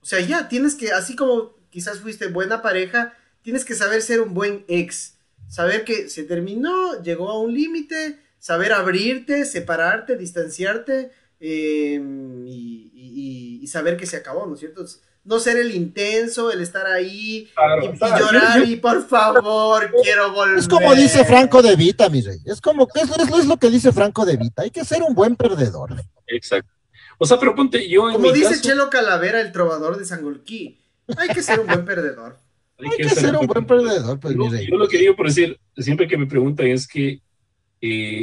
B: o sea, ya tienes que, así como quizás fuiste buena pareja, tienes que saber ser un buen ex. Saber que se terminó, llegó a un límite, saber abrirte, separarte, distanciarte eh, y, y- y- y, saber que se acabó, ¿no es cierto? No ser el intenso, el estar ahí
D: Claro,
B: y, llorar
D: yo-
B: y por favor, quiero volver.
C: Es como dice Franco de Vita, mi rey. Es como que es, es- es lo que dice Franco de Vita. Hay que ser un buen perdedor.
D: Exacto. O sea, pero ponte, yo en
B: Como
D: mi
B: dice
D: caso,
B: Chelo Calavera, el trovador de Sangolquí. Hay que ser un buen perdedor.
C: Hay que ser un buen perdedor, pues, mi
D: Yo,
C: rey.
D: yo lo que digo por decir, siempre que me preguntan es que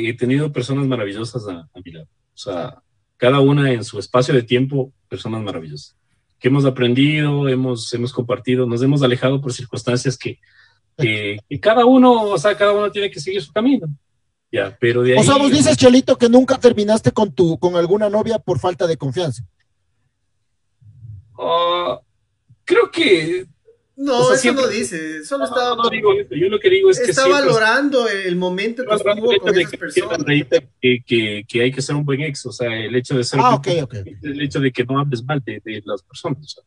D: he tenido personas maravillosas a, a mi lado. O sea, cada una en su espacio de tiempo, personas maravillosas. Que hemos aprendido, hemos, hemos compartido, nos hemos alejado por circunstancias que, que- que cada uno, o sea, cada uno tiene que seguir su camino. Ya, pero de ahí.
C: O sea, vos dices, Chelito, que nunca terminaste con tu, con alguna novia por falta de confianza.
D: ah, creo que.
B: No,
D: O sea,
B: eso
D: siempre-
B: no dice. Solo
D: No,
B: está,
D: no digo eso, yo lo que digo es que
B: está
D: siempre-
B: valorando el momento que estuvo con esas
D: que,
B: personas.
D: Que, que, que hay que ser un buen ex, o sea, el hecho de ser
C: Ah,
D: un
C: ok, ok.
D: el hecho de que no hables mal de, de las personas. O sea,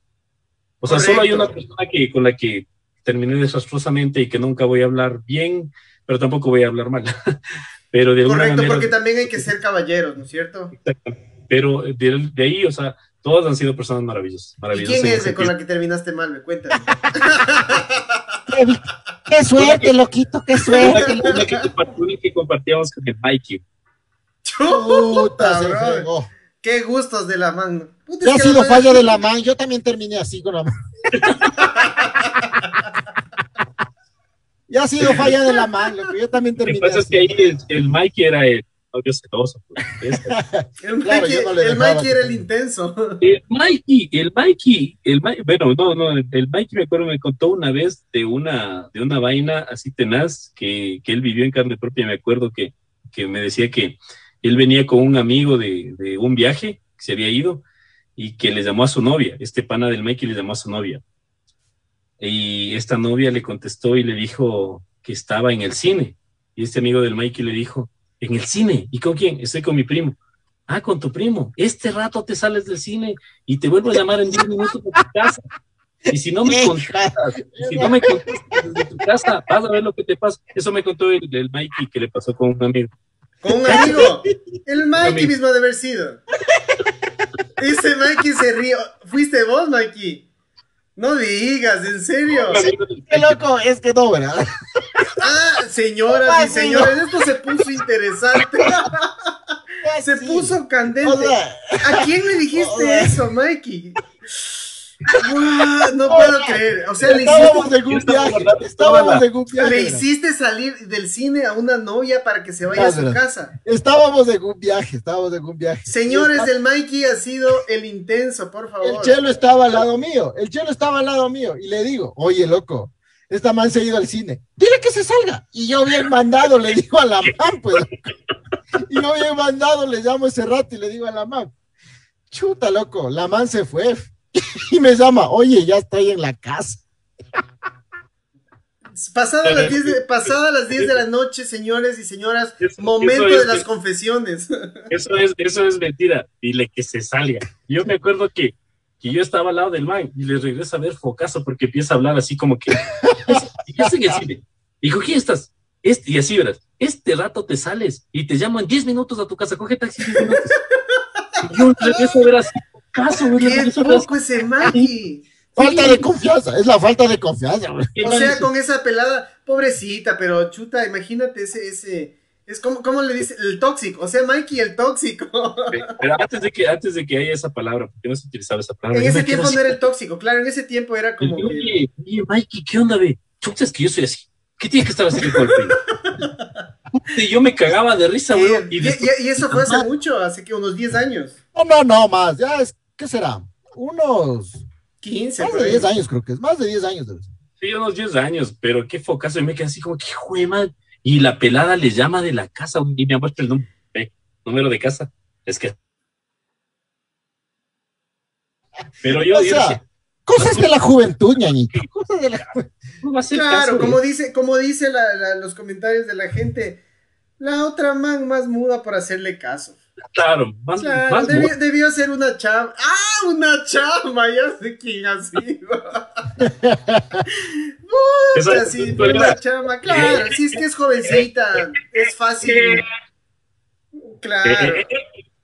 D: O sea, solo hay una persona que, con la que terminé desastrosamente y que nunca voy a hablar bien, pero tampoco voy a hablar mal. pero de
B: Correcto,
D: manera,
B: porque también hay que ser caballeros, ¿no es cierto?
D: pero de, de ahí, o sea, todas han sido personas maravillosas.
B: ¿Y
D: maravillosas
B: quién es con la que terminaste mal? Me cuentas.
C: Qué, qué suerte, loquito, qué suerte.
D: que, una que una que compartíamos con el Mikey.
B: Brother.
C: fregó.
B: Qué gustos de la mano. Puta,
C: ha
B: que
C: sido
B: la-
C: falla de la man. Yo también terminé así con la man. ya ha sido falla de la man, loco. Yo también
D: Lo que
C: terminé
D: pasa es que ahí el, el Mikey era el novio celoso. pues.
B: El
C: Claro,
B: Mikey,
C: no
B: el era el intenso.
D: El Mikey, el Mikey, el Mikey, bueno, no, no, el Mikey me acuerdo, me contó una vez de una, de una vaina así tenaz que, que él vivió en carne propia. Me acuerdo que, que me decía que él venía con un amigo de, de un viaje que se había ido y que le llamó a su novia. Este pana del Mikey le llamó a su novia. Y esta novia le contestó y le dijo que estaba en el cine. Y este amigo del Mikey le dijo, ¿en el cine? ¿Y con quién? Estoy con mi primo. Ah, con tu primo. Este rato te sales del cine y te vuelvo a llamar en 10 minutos de tu casa. Y si no me contestas, y si no me contestas desde tu casa, vas a ver lo que te pasa. Eso me contó el, el Mikey que le pasó con un amigo.
B: Con un amigo. El Mikey
D: amigo.
B: mismo de haber sido. Ese Mikey se rió. ¿Fuiste vos, Mikey? No digas, ¿en serio?
C: Qué loco, es que no, ¿verdad?
B: Ah, señoras y señores, esto se puso interesante. Se
C: Sí.
B: puso candente. ¿A quién le dijiste eso, Mikey? No puedo creer. O sea, le
C: estábamos
B: hiciste,
D: estaba
C: viaje. Estábamos en un viaje.
B: le hiciste salir del cine a una novia para que se vaya a su casa.
C: Estábamos en un viaje, estábamos en un viaje.
B: Señores,
C: Y
B: el Mikey ha sido el intenso, por
C: El
B: favor.
C: chelo estaba al lado mío, el chelo estaba al lado mío y le digo, oye, loco, esta man se ha ido al cine, dile que se salga. Y yo bien mandado le digo a la man, pues. Y yo bien mandado le llamo ese rato y le digo a la man, chuta, loco, la man se fue. Y me llama, oye, ya estoy en la casa.
B: Pasada las 10 de, pasada las 10 de la noche, señores y señoras,
D: Eso-
B: momento
D: eso
B: de las confesiones.
D: Eso es, eso es mentira. Dile que se salga. Yo me acuerdo que, que yo estaba al lado del man y le regreso a ver focazo porque empieza a hablar así como que. ¿Y qué hace en el cine? Dijo, ¿quién estás? Este, y así verás, este rato te sales y te llamo en 10 minutos a tu casa, coge taxi 10 minutos. Y yo regreso a ver así, focazo, güey,
B: ¡Qué poco ese!
C: Falta de confianza, es la falta de confianza. güey.
B: O sea, con esa pelada, pobrecita, pero chuta, imagínate ese, ese, es como, ¿cómo le dice? El tóxico, o sea, Mikey el tóxico.
D: Pero antes de que, antes de que haya esa palabra, porque no se utilizaba esa palabra.
B: En ese tiempo no era el tóxico, claro, en ese tiempo era como que...
D: Oye, Mikey, ¿qué onda, ve? Chuta, es que yo soy así. ¿Qué tienes que estar haciendo con el y yo me cagaba de risa,
B: Eh,
D: weón.
B: y,
D: Y después,
B: y- y eso fue hace mucho, hace que unos 10 años,
C: No, no, no, más, ya es, ¿qué será? Unos,
B: 15,
C: más de
B: ahí.
C: 10 años creo que es, más de 10 años. debe ser.
D: sí, unos 10 años, pero qué focazo. Y me quedé así como, qué juema. Y la pelada le llama de la casa y me muestra el número, eh, número de casa. Es que. Pero yo,
C: O
D: yo
C: sea,
D: dije,
C: Cosas de la juventud, ñañito. Cosas de la juventud.
B: Claro,
D: caso,
B: como dice, como dice la- la- los comentarios de la gente, la otra man más muda por hacerle caso.
D: Claro, más,
B: Claro,
D: más
B: debió, debió ser una chama. ¡Ah! Una chama, ya sé quién ha sido. Puta, sí, fue una chama, claro, si es que es jovencita, es fácil. Claro.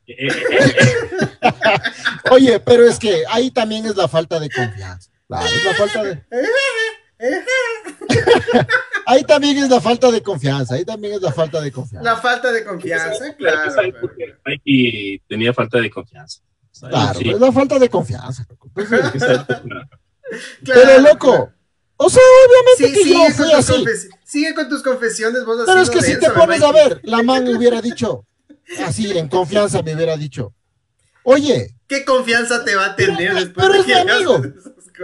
C: Oye, pero es que ahí también es la falta de confianza. Claro, es la falta de. ahí también es la falta de confianza. Ahí también es la falta de confianza.
B: La falta de confianza, claro.
D: Mikey tenía falta de confianza.
C: Claro, sí. es la falta de confianza.
B: Claro,
C: pero loco, o sea, obviamente
B: Sí,
C: que
B: sigue,
C: yo fui
B: con tus
C: así.
B: sigue con tus confesiones, vos
C: Pero es que si te pones a ver, la man me hubiera dicho, así en confianza me hubiera dicho, oye,
B: ¿Qué confianza te va a tener
C: Pero-
B: después
C: pero
B: de
C: es
B: que
C: mi amigo.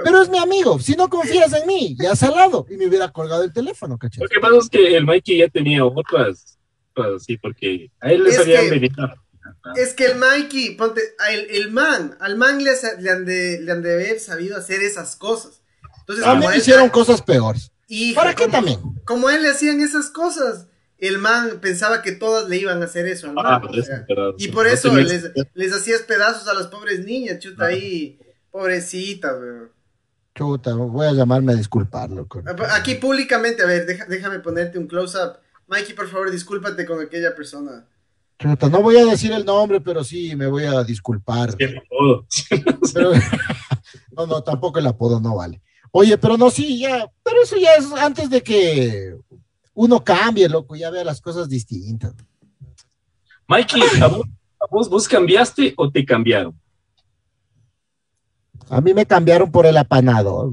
B: Cosas?
C: pero es mi amigo, si no confías en mí, ya salado, y me hubiera colgado el teléfono, ¿cachai?
D: Lo que pasa es que el Mikey ya tenía otras, otras sí, porque a él le
B: Es
D: salían
B: que-
D: venir. a-
B: Es que el Mikey, ponte, el, el man, al man le, le han de, le han de haber sabido hacer esas cosas. Entonces,
C: A mí
B: él-
C: hicieron cosas peores.
B: Hijo,
C: ¿Para qué
B: como-
C: también?
B: Como a él le hacían esas cosas, el man pensaba que todas le iban a hacer eso al man.
D: Ah,
B: o sea, y por
D: No
B: eso les, les hacías pedazos a las pobres niñas, chuta
D: Ah.
B: ahí, pobrecitas, weón.
C: Chuta, voy a llamarme a disculpar, loco.
B: Aquí públicamente, a ver, deja- déjame ponerte un close-up. Mikey, por favor, discúlpate con aquella persona.
C: Chuta, no voy a decir el nombre, pero sí me voy a disculpar.
D: Sí, todo.
C: Pero- no, no, tampoco el apodo no vale. Oye, pero no, sí, ya, pero eso ya es antes de que uno cambie, loco, ya vea las cosas distintas.
D: Mikey, ¿a vos, a vos, vos cambiaste o te cambiaron?
C: A mí me cambiaron por el apanador.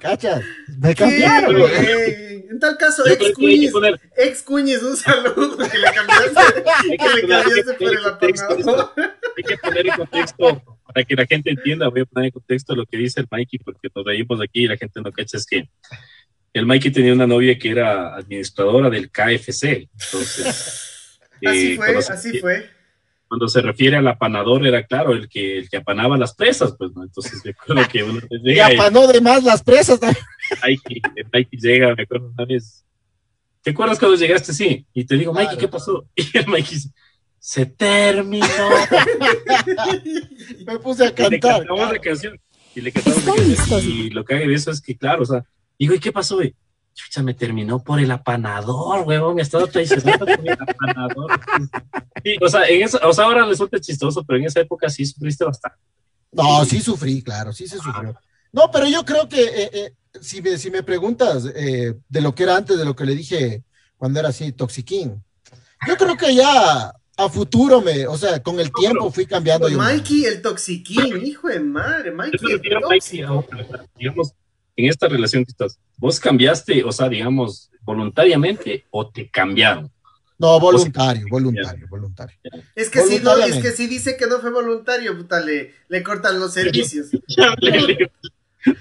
C: ¿Cachas? Me
B: ¿Qué,
C: cambiaron.
B: güey? En tal caso, ex cuñis,
D: poner-
B: ex cuñis, un saludo que le cambiaste, que le cambiaste por el apanador.
D: hay que poner en contexto para que la gente entienda. Voy a poner en contexto lo que dice el Mikey, porque nos reímos aquí y la gente no cacha. Es que el Mikey tenía una novia que era administradora del KFC. Entonces,
B: Así
D: eh,
B: fue,
D: cuando se-
B: así fue.
D: Cuando se refiere al apanador, era claro, el que, el que apanaba las presas, pues, ¿no? Entonces, me acuerdo que uno
C: Y
D: llega y
C: apanó de más las presas. también.
D: Mikey, el Mikey llega, me acuerdo una vez. ¿Te acuerdas cuando llegaste? Sí. Y te digo, Mikey, ¿qué pasó? Y el Mikey dice, se terminó.
C: Me puse a
D: Y le
C: cantar.
D: cantamos la canción. Y le cantamos la
A: ¿Están
D: canción. Y lo que haga de eso es que, claro, o sea, digo, ¿y qué pasó, güey? Chucha, me terminó por el apanador, huevón, me estaba traicionando por el apanador. Sí, o sea, en esa, o sea, ahora resulta chistoso, pero en esa época sí sufriste bastante.
C: No, sí sufrí, claro, sí se sufrió. No, pero yo creo que eh, eh, si, me, si me preguntas eh, de lo que era antes, de lo que le dije cuando era así, toxiquín, yo creo que ya a futuro me, o sea, con el tiempo fui cambiando. yo.
B: Mikey, el toxiquín, hijo de madre,
D: Yo
B: Mikey, el
D: refiero, Mikey, a otra, digamos, en esta relación que estás, vos cambiaste, o sea, digamos, voluntariamente o te cambiaron.
C: No, voluntario, voluntario, voluntario.
B: Es que si no, es que si dice que no fue voluntario, puta, le, le cortan los servicios.
D: le, le,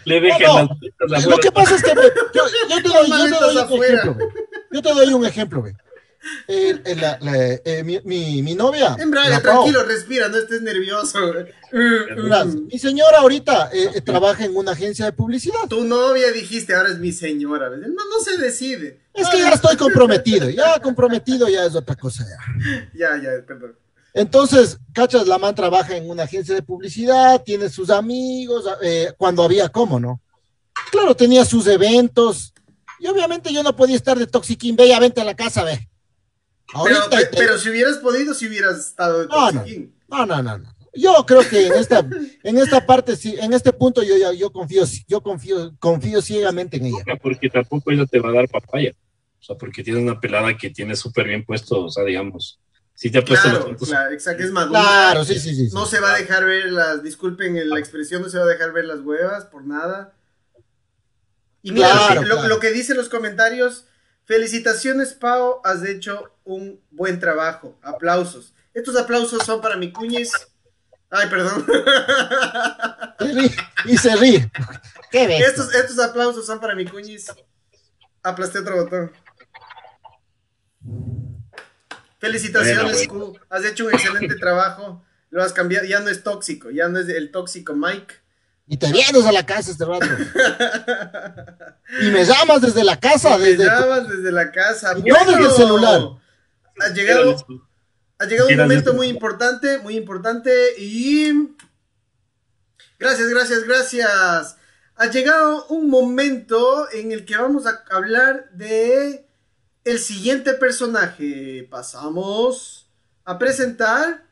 D: le dejan
C: No, no.
D: las
C: Lo que pasa es que yo, yo te doy, yo te doy un ejemplo. Yo te doy un ejemplo. ve. El- el- la- la- eh, mi, mi, mi novia.
B: Tranquilo, respira, no estés nervioso.
C: Mi señora ahorita eh, eh, trabaja en una agencia de publicidad.
B: Tu novia dijiste, ahora es mi señora. No, no se decide.
C: Es que ya estoy comprometido, ya comprometido ya es otra cosa ya.
B: Ya, ya, perdón.
C: Entonces, cachas, la man trabaja en una agencia de publicidad, tiene sus amigos, eh, cuando había cómo, ¿no? Claro, tenía sus eventos, y obviamente yo no podía estar de toxiquín, ve, ya vente a la casa, ve.
B: Pero,
C: Ahorita,
B: pe-
C: te-
B: pero si hubieras podido, si hubieras estado de
C: No, no. no, no, no, no. Yo creo que en esta, en esta parte, sí, en este punto yo ya, yo confío, yo confío, confío ciegamente en ella.
D: Porque tampoco ella te va a dar papaya. O sea, porque tienes una pelada que tiene súper bien puesto, o sea, digamos, si te ha puesto los
B: Claro,
D: puntos.
B: claro, exacto, es madura.
C: Claro, sí, sí, sí. sí.
B: No se va a dejar ver las, disculpen la expresión, no se va a dejar ver las huevas por nada. Y mira,
C: Claro,
B: lo, que- lo-
C: claro.
B: lo que dicen los comentarios, felicitaciones Pau, has hecho un buen trabajo, aplausos. Estos aplausos son para mi cuñis. Ay, perdón.
C: Se ríe, y se ríe. ¿Qué ves?
B: estos, estos aplausos son para mi cuñis. Aplasté otro botón. Felicitaciones,
D: Bueno,
B: Q. Has hecho un excelente trabajo. Lo has cambiado. Ya no es tóxico. Ya no es el tóxico Mike.
C: Y te vienes a la casa este rato. Y me llamas desde la casa,
B: Me
C: desde tu-
B: llamas desde la casa.
C: Y yo desde el celular.
B: Ha llegado, ha llegado un momento muy importante, muy importante. Y. Gracias, gracias, gracias. Ha llegado un momento en el que vamos a hablar de el siguiente personaje. Pasamos a presentar.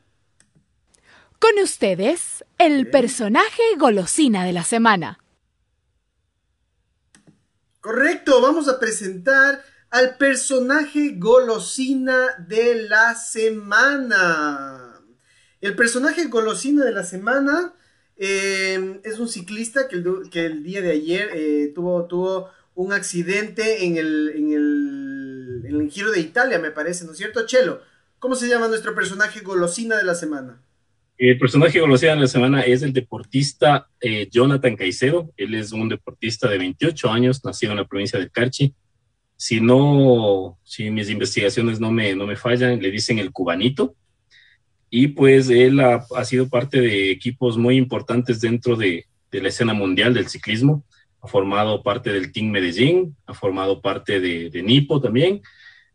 A: Con ustedes, el personaje golosina de la semana.
B: Correcto, vamos a presentar al personaje golosina de la semana. El personaje golosina de la semana eh, es un ciclista que el, que el día de ayer eh, tuvo, tuvo un accidente en el, en, el, en el Giro de Italia, me parece, ¿no es cierto, Chelo? ¿Cómo se llama nuestro personaje golosina de la semana?
D: El personaje golosina de la semana es el deportista eh, Jonathan Caicedo. Él es un deportista de 28 años, nacido en la provincia de Carchi. Si no, si mis investigaciones no me, no me fallan, le dicen el cubanito. Y pues él ha, sido parte de equipos muy importantes dentro de, de, la escena mundial del ciclismo. Ha formado parte del Team Medellín, ha formado parte de, de Nipo también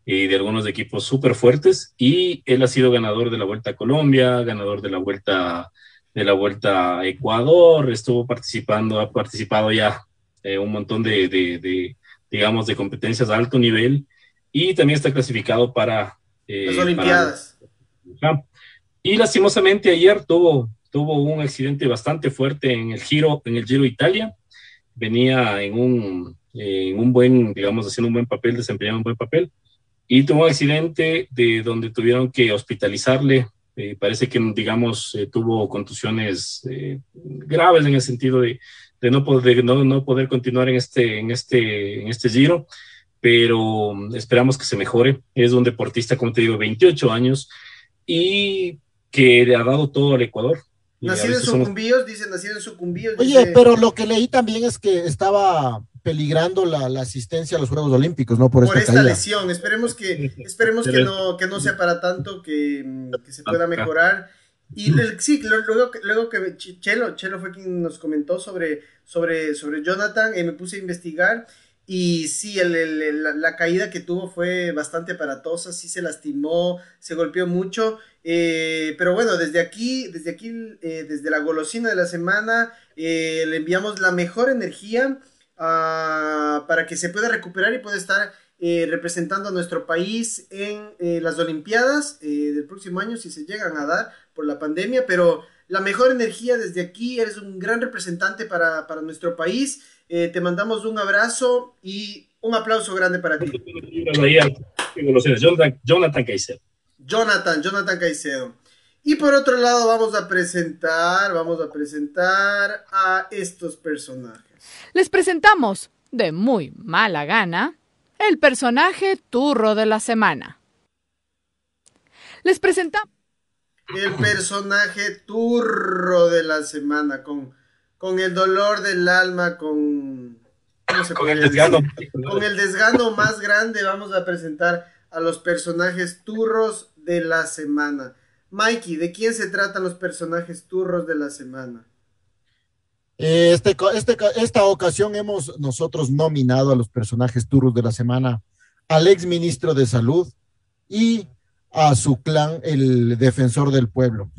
D: y de algunos equipos súper fuertes y él ha sido ganador de la Vuelta a Colombia, ganador de la Vuelta de la Vuelta a Ecuador, estuvo participando, ha participado ya eh, un montón de, de, de, digamos, de competencias a alto nivel y también está clasificado para
B: eh, las Olimpiadas.
D: Para, y lastimosamente ayer tuvo, tuvo un accidente bastante fuerte en el Giro, en el Giro Italia, venía en un, en un buen, digamos, haciendo un buen papel, desempeñando un buen papel y tuvo un accidente de donde tuvieron que hospitalizarle. Eh, parece que, digamos, eh, tuvo contusiones eh, graves en el sentido de, de, no, poder, no, no, poder continuar en este, en, este, en este giro, pero esperamos que se mejore. Es un deportista, como te digo, 28 años y que le ha dado todo al Ecuador.
B: Nacido en Sucumbíos, somos... dice, nacido en Sucumbíos.
C: Oye,
B: dice...
C: pero lo que leí también es que estaba peligrando la, la, asistencia a los Juegos Olímpicos, ¿no? Por,
B: por
C: esta,
B: esta lesión. Esperemos que, esperemos que no, que no sea para tanto, que, que se pueda mejorar. Y el, sí, luego, luego que Chelo, Chelo fue quien nos comentó sobre, sobre, sobre Jonathan, eh, me puse a investigar. Y sí, el, el, la, la, caída que tuvo fue bastante aparatosa, sí se lastimó, se golpeó mucho. Eh, pero bueno, desde aquí, desde aquí, eh, desde la golosina de la semana, eh, le enviamos la mejor energía uh, para que se pueda recuperar y pueda estar eh, representando a nuestro país en eh, las Olimpiadas eh, del próximo año, si se llegan a dar por la pandemia, pero la mejor energía desde aquí, eres un gran representante para, para nuestro país, te mandamos un abrazo y un aplauso grande para ti.
D: Jonathan, Jonathan Caicedo.
B: Jonathan, Jonathan Caicedo. Y por otro lado vamos a presentar, vamos a presentar a estos personajes.
A: Les presentamos, de muy mala gana, el personaje turro de la semana. Les presentamos.
B: El personaje turro de la semana, con, con el dolor del alma, con.
D: con el desgano.
B: Con el desgano más grande, vamos a presentar a los personajes turros de la semana. Mikey, ¿de quién se tratan los personajes turros de la semana?
C: Este, este, esta ocasión hemos nosotros nominado a los personajes turros de la semana al ex ministro de Salud y a su clan, el defensor del pueblo,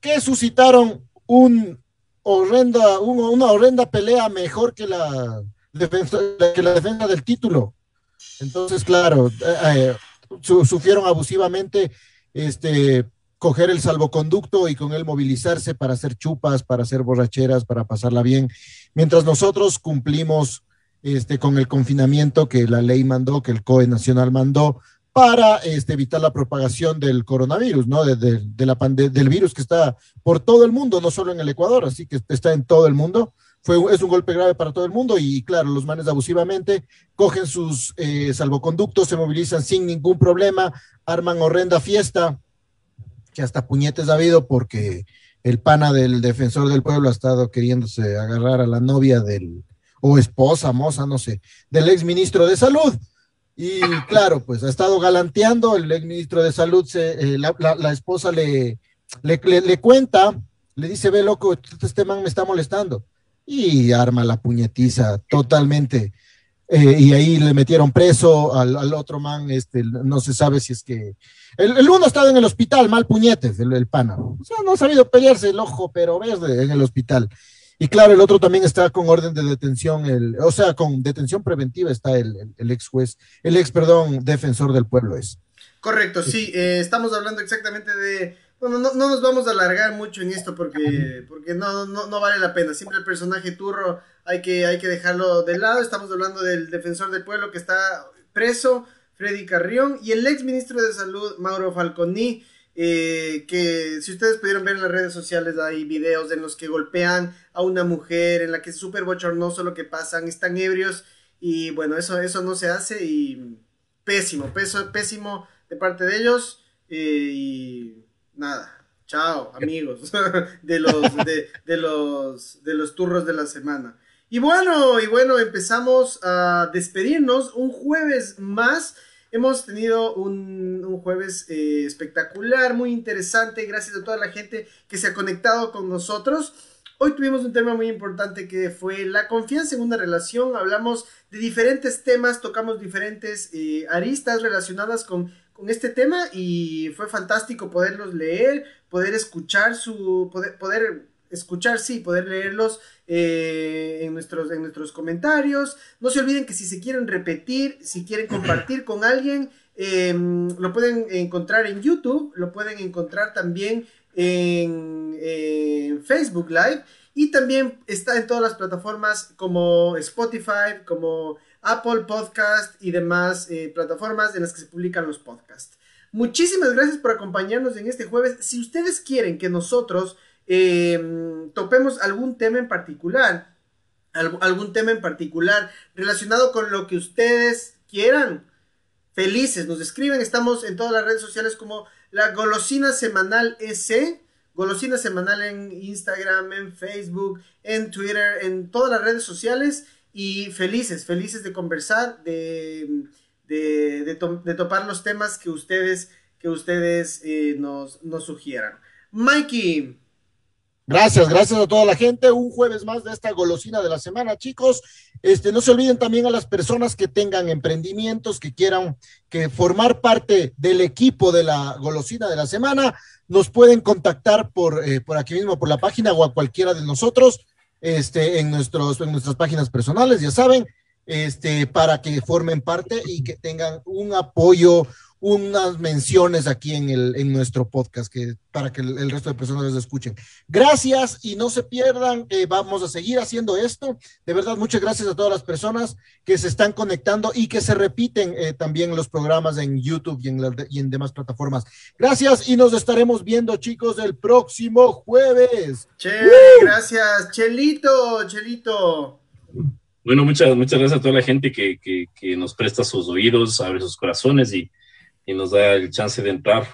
C: que suscitaron un horrenda, un, una horrenda pelea mejor que la, defensa, que la defensa del título. Entonces, claro, eh, su, sufrieron abusivamente este, coger el salvoconducto y con él movilizarse para hacer chupas, para hacer borracheras, para pasarla bien, mientras nosotros cumplimos este, con el confinamiento que la ley mandó, que el COE Nacional mandó, para este, evitar la propagación del coronavirus, ¿no? De, de, de del virus que está por todo el mundo, no solo en el Ecuador, así que está en todo el mundo. Fue, es un golpe grave para todo el mundo y claro, los manes abusivamente cogen sus eh, salvoconductos, se movilizan sin ningún problema, arman horrenda fiesta, que hasta puñetes ha habido porque el pana del defensor del pueblo ha estado queriéndose agarrar a la novia del, o esposa, moza, no sé, del ex ministro de salud. Y claro, pues ha estado galanteando, el ex ministro de salud, se, eh, la, esposa le, le, le, le, cuenta, le dice, ve loco, este man me está molestando. Y arma la puñetiza totalmente. Eh, y ahí le metieron preso al, al, otro man, este, no se sabe si es que... El, el uno estaba en el hospital, mal puñetes, el, el pana. O sea, no ha sabido pelearse el ojo, pero verde en el hospital. Y claro, el otro también está con orden de detención, el, o sea, con detención preventiva está el, el, ex juez, el ex, perdón, defensor del pueblo es.
B: Correcto, sí, eh, estamos hablando exactamente de... Bueno, no, no, nos vamos a alargar mucho en esto porque, porque no, no, no, vale la pena. Siempre el personaje turro hay que, hay que dejarlo de lado. Estamos hablando del defensor del pueblo que está preso, Freddy Carrión, y el ex ministro de Salud, Mauro Falconi. Eh, que si ustedes pudieron ver en las redes sociales hay videos en los que golpean a una mujer, en la que es súper bochornoso lo que pasan, están ebrios y bueno, eso, eso no se hace y pésimo, peso, pésimo de parte de ellos eh, nada, chao amigos de los, de, los, de los turros de la semana. Y bueno, y bueno, empezamos a despedirnos un jueves más. Hemos tenido un, un jueves eh, espectacular, muy interesante, gracias a toda la gente que se ha conectado con nosotros. Hoy tuvimos un tema muy importante que fue la confianza en una relación. Hablamos de diferentes temas, tocamos diferentes eh, aristas relacionadas con, con, este tema y fue fantástico poderlos leer, poder escuchar su, poder, poder escuchar, sí, poder leerlos eh, en, nuestros, en nuestros comentarios. No se olviden que si se quieren repetir, si quieren compartir con alguien, em, lo pueden encontrar en YouTube, lo pueden encontrar también en, Facebook Live y también está en todas las plataformas como Spotify, como Apple Podcast y demás eh, plataformas en las que se publican los podcasts. Muchísimas gracias por acompañarnos en este jueves. Si ustedes quieren que nosotros eh, topemos algún tema en particular, algún tema en particular relacionado con lo que ustedes quieran. Felices, nos escriben, estamos en todas las redes sociales como la Golosina Semanal S, Golosina Semanal en Instagram, en Facebook, en Twitter, en todas las redes sociales y felices, felices de conversar, de, de, topar los temas que ustedes, que ustedes eh, nos, nos sugieran. Mikey,
C: Gracias, gracias a toda la gente. Un jueves más de esta golosina de la semana, chicos. Este, no se olviden también a las personas que tengan emprendimientos, que quieran que formar parte del equipo de la golosina de la semana, nos pueden contactar por, eh, por aquí mismo, por la página o a cualquiera de nosotros, este, en nuestros, en nuestras páginas personales, ya saben, este, para que formen parte y que tengan un apoyo, unas menciones aquí en, el, en nuestro podcast que, para que el, resto de personas les escuchen. Gracias y no se pierdan, eh, vamos a seguir haciendo esto. De verdad, muchas gracias a todas las personas que se están conectando y que se repiten eh, también los programas en YouTube y en, y en demás plataformas. Gracias y nos estaremos viendo, chicos, el próximo jueves.
B: Che, gracias, Chelito, Chelito.
D: Bueno, muchas, muchas gracias a toda la gente que, que, que nos presta sus oídos, abre sus corazones y y nos da el chance de entrar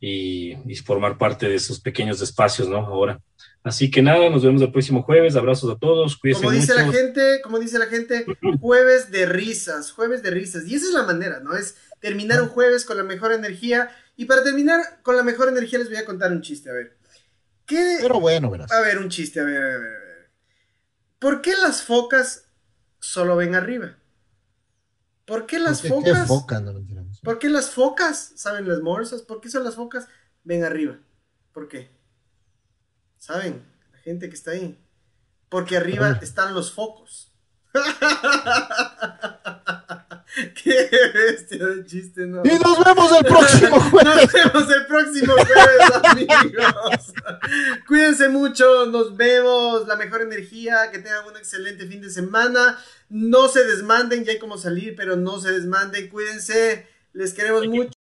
D: y, formar parte de esos pequeños espacios, ¿no? Ahora. Así que nada, nos vemos el próximo jueves. Abrazos a todos.
B: Cuídense como dice la gente, como dice la gente, jueves de risas, jueves de risas. Y esa es la manera, ¿no? Es terminar un jueves con la mejor energía. Y para terminar con la mejor energía les voy a contar un chiste, a ver.
C: ¿Qué? Pero bueno, verás.
B: A ver, un chiste, a ver, a ver, a ver. ¿Por qué las focas solo ven arriba? ¿Por qué las focas? ¿Por qué las focas? ¿Saben las morsas? ¿Por qué son las focas? Ven arriba. ¿Por qué? ¿Saben? La gente que está ahí. Porque arriba están los focos. Qué bestia de chiste, ¿no?
C: Y nos vemos el próximo jueves.
B: Nos vemos el próximo jueves, amigos. Cuídense mucho, nos vemos. La mejor energía, que tengan un excelente fin de semana. No se desmanden, ya hay como salir, pero no se desmanden. Cuídense, les queremos mucho.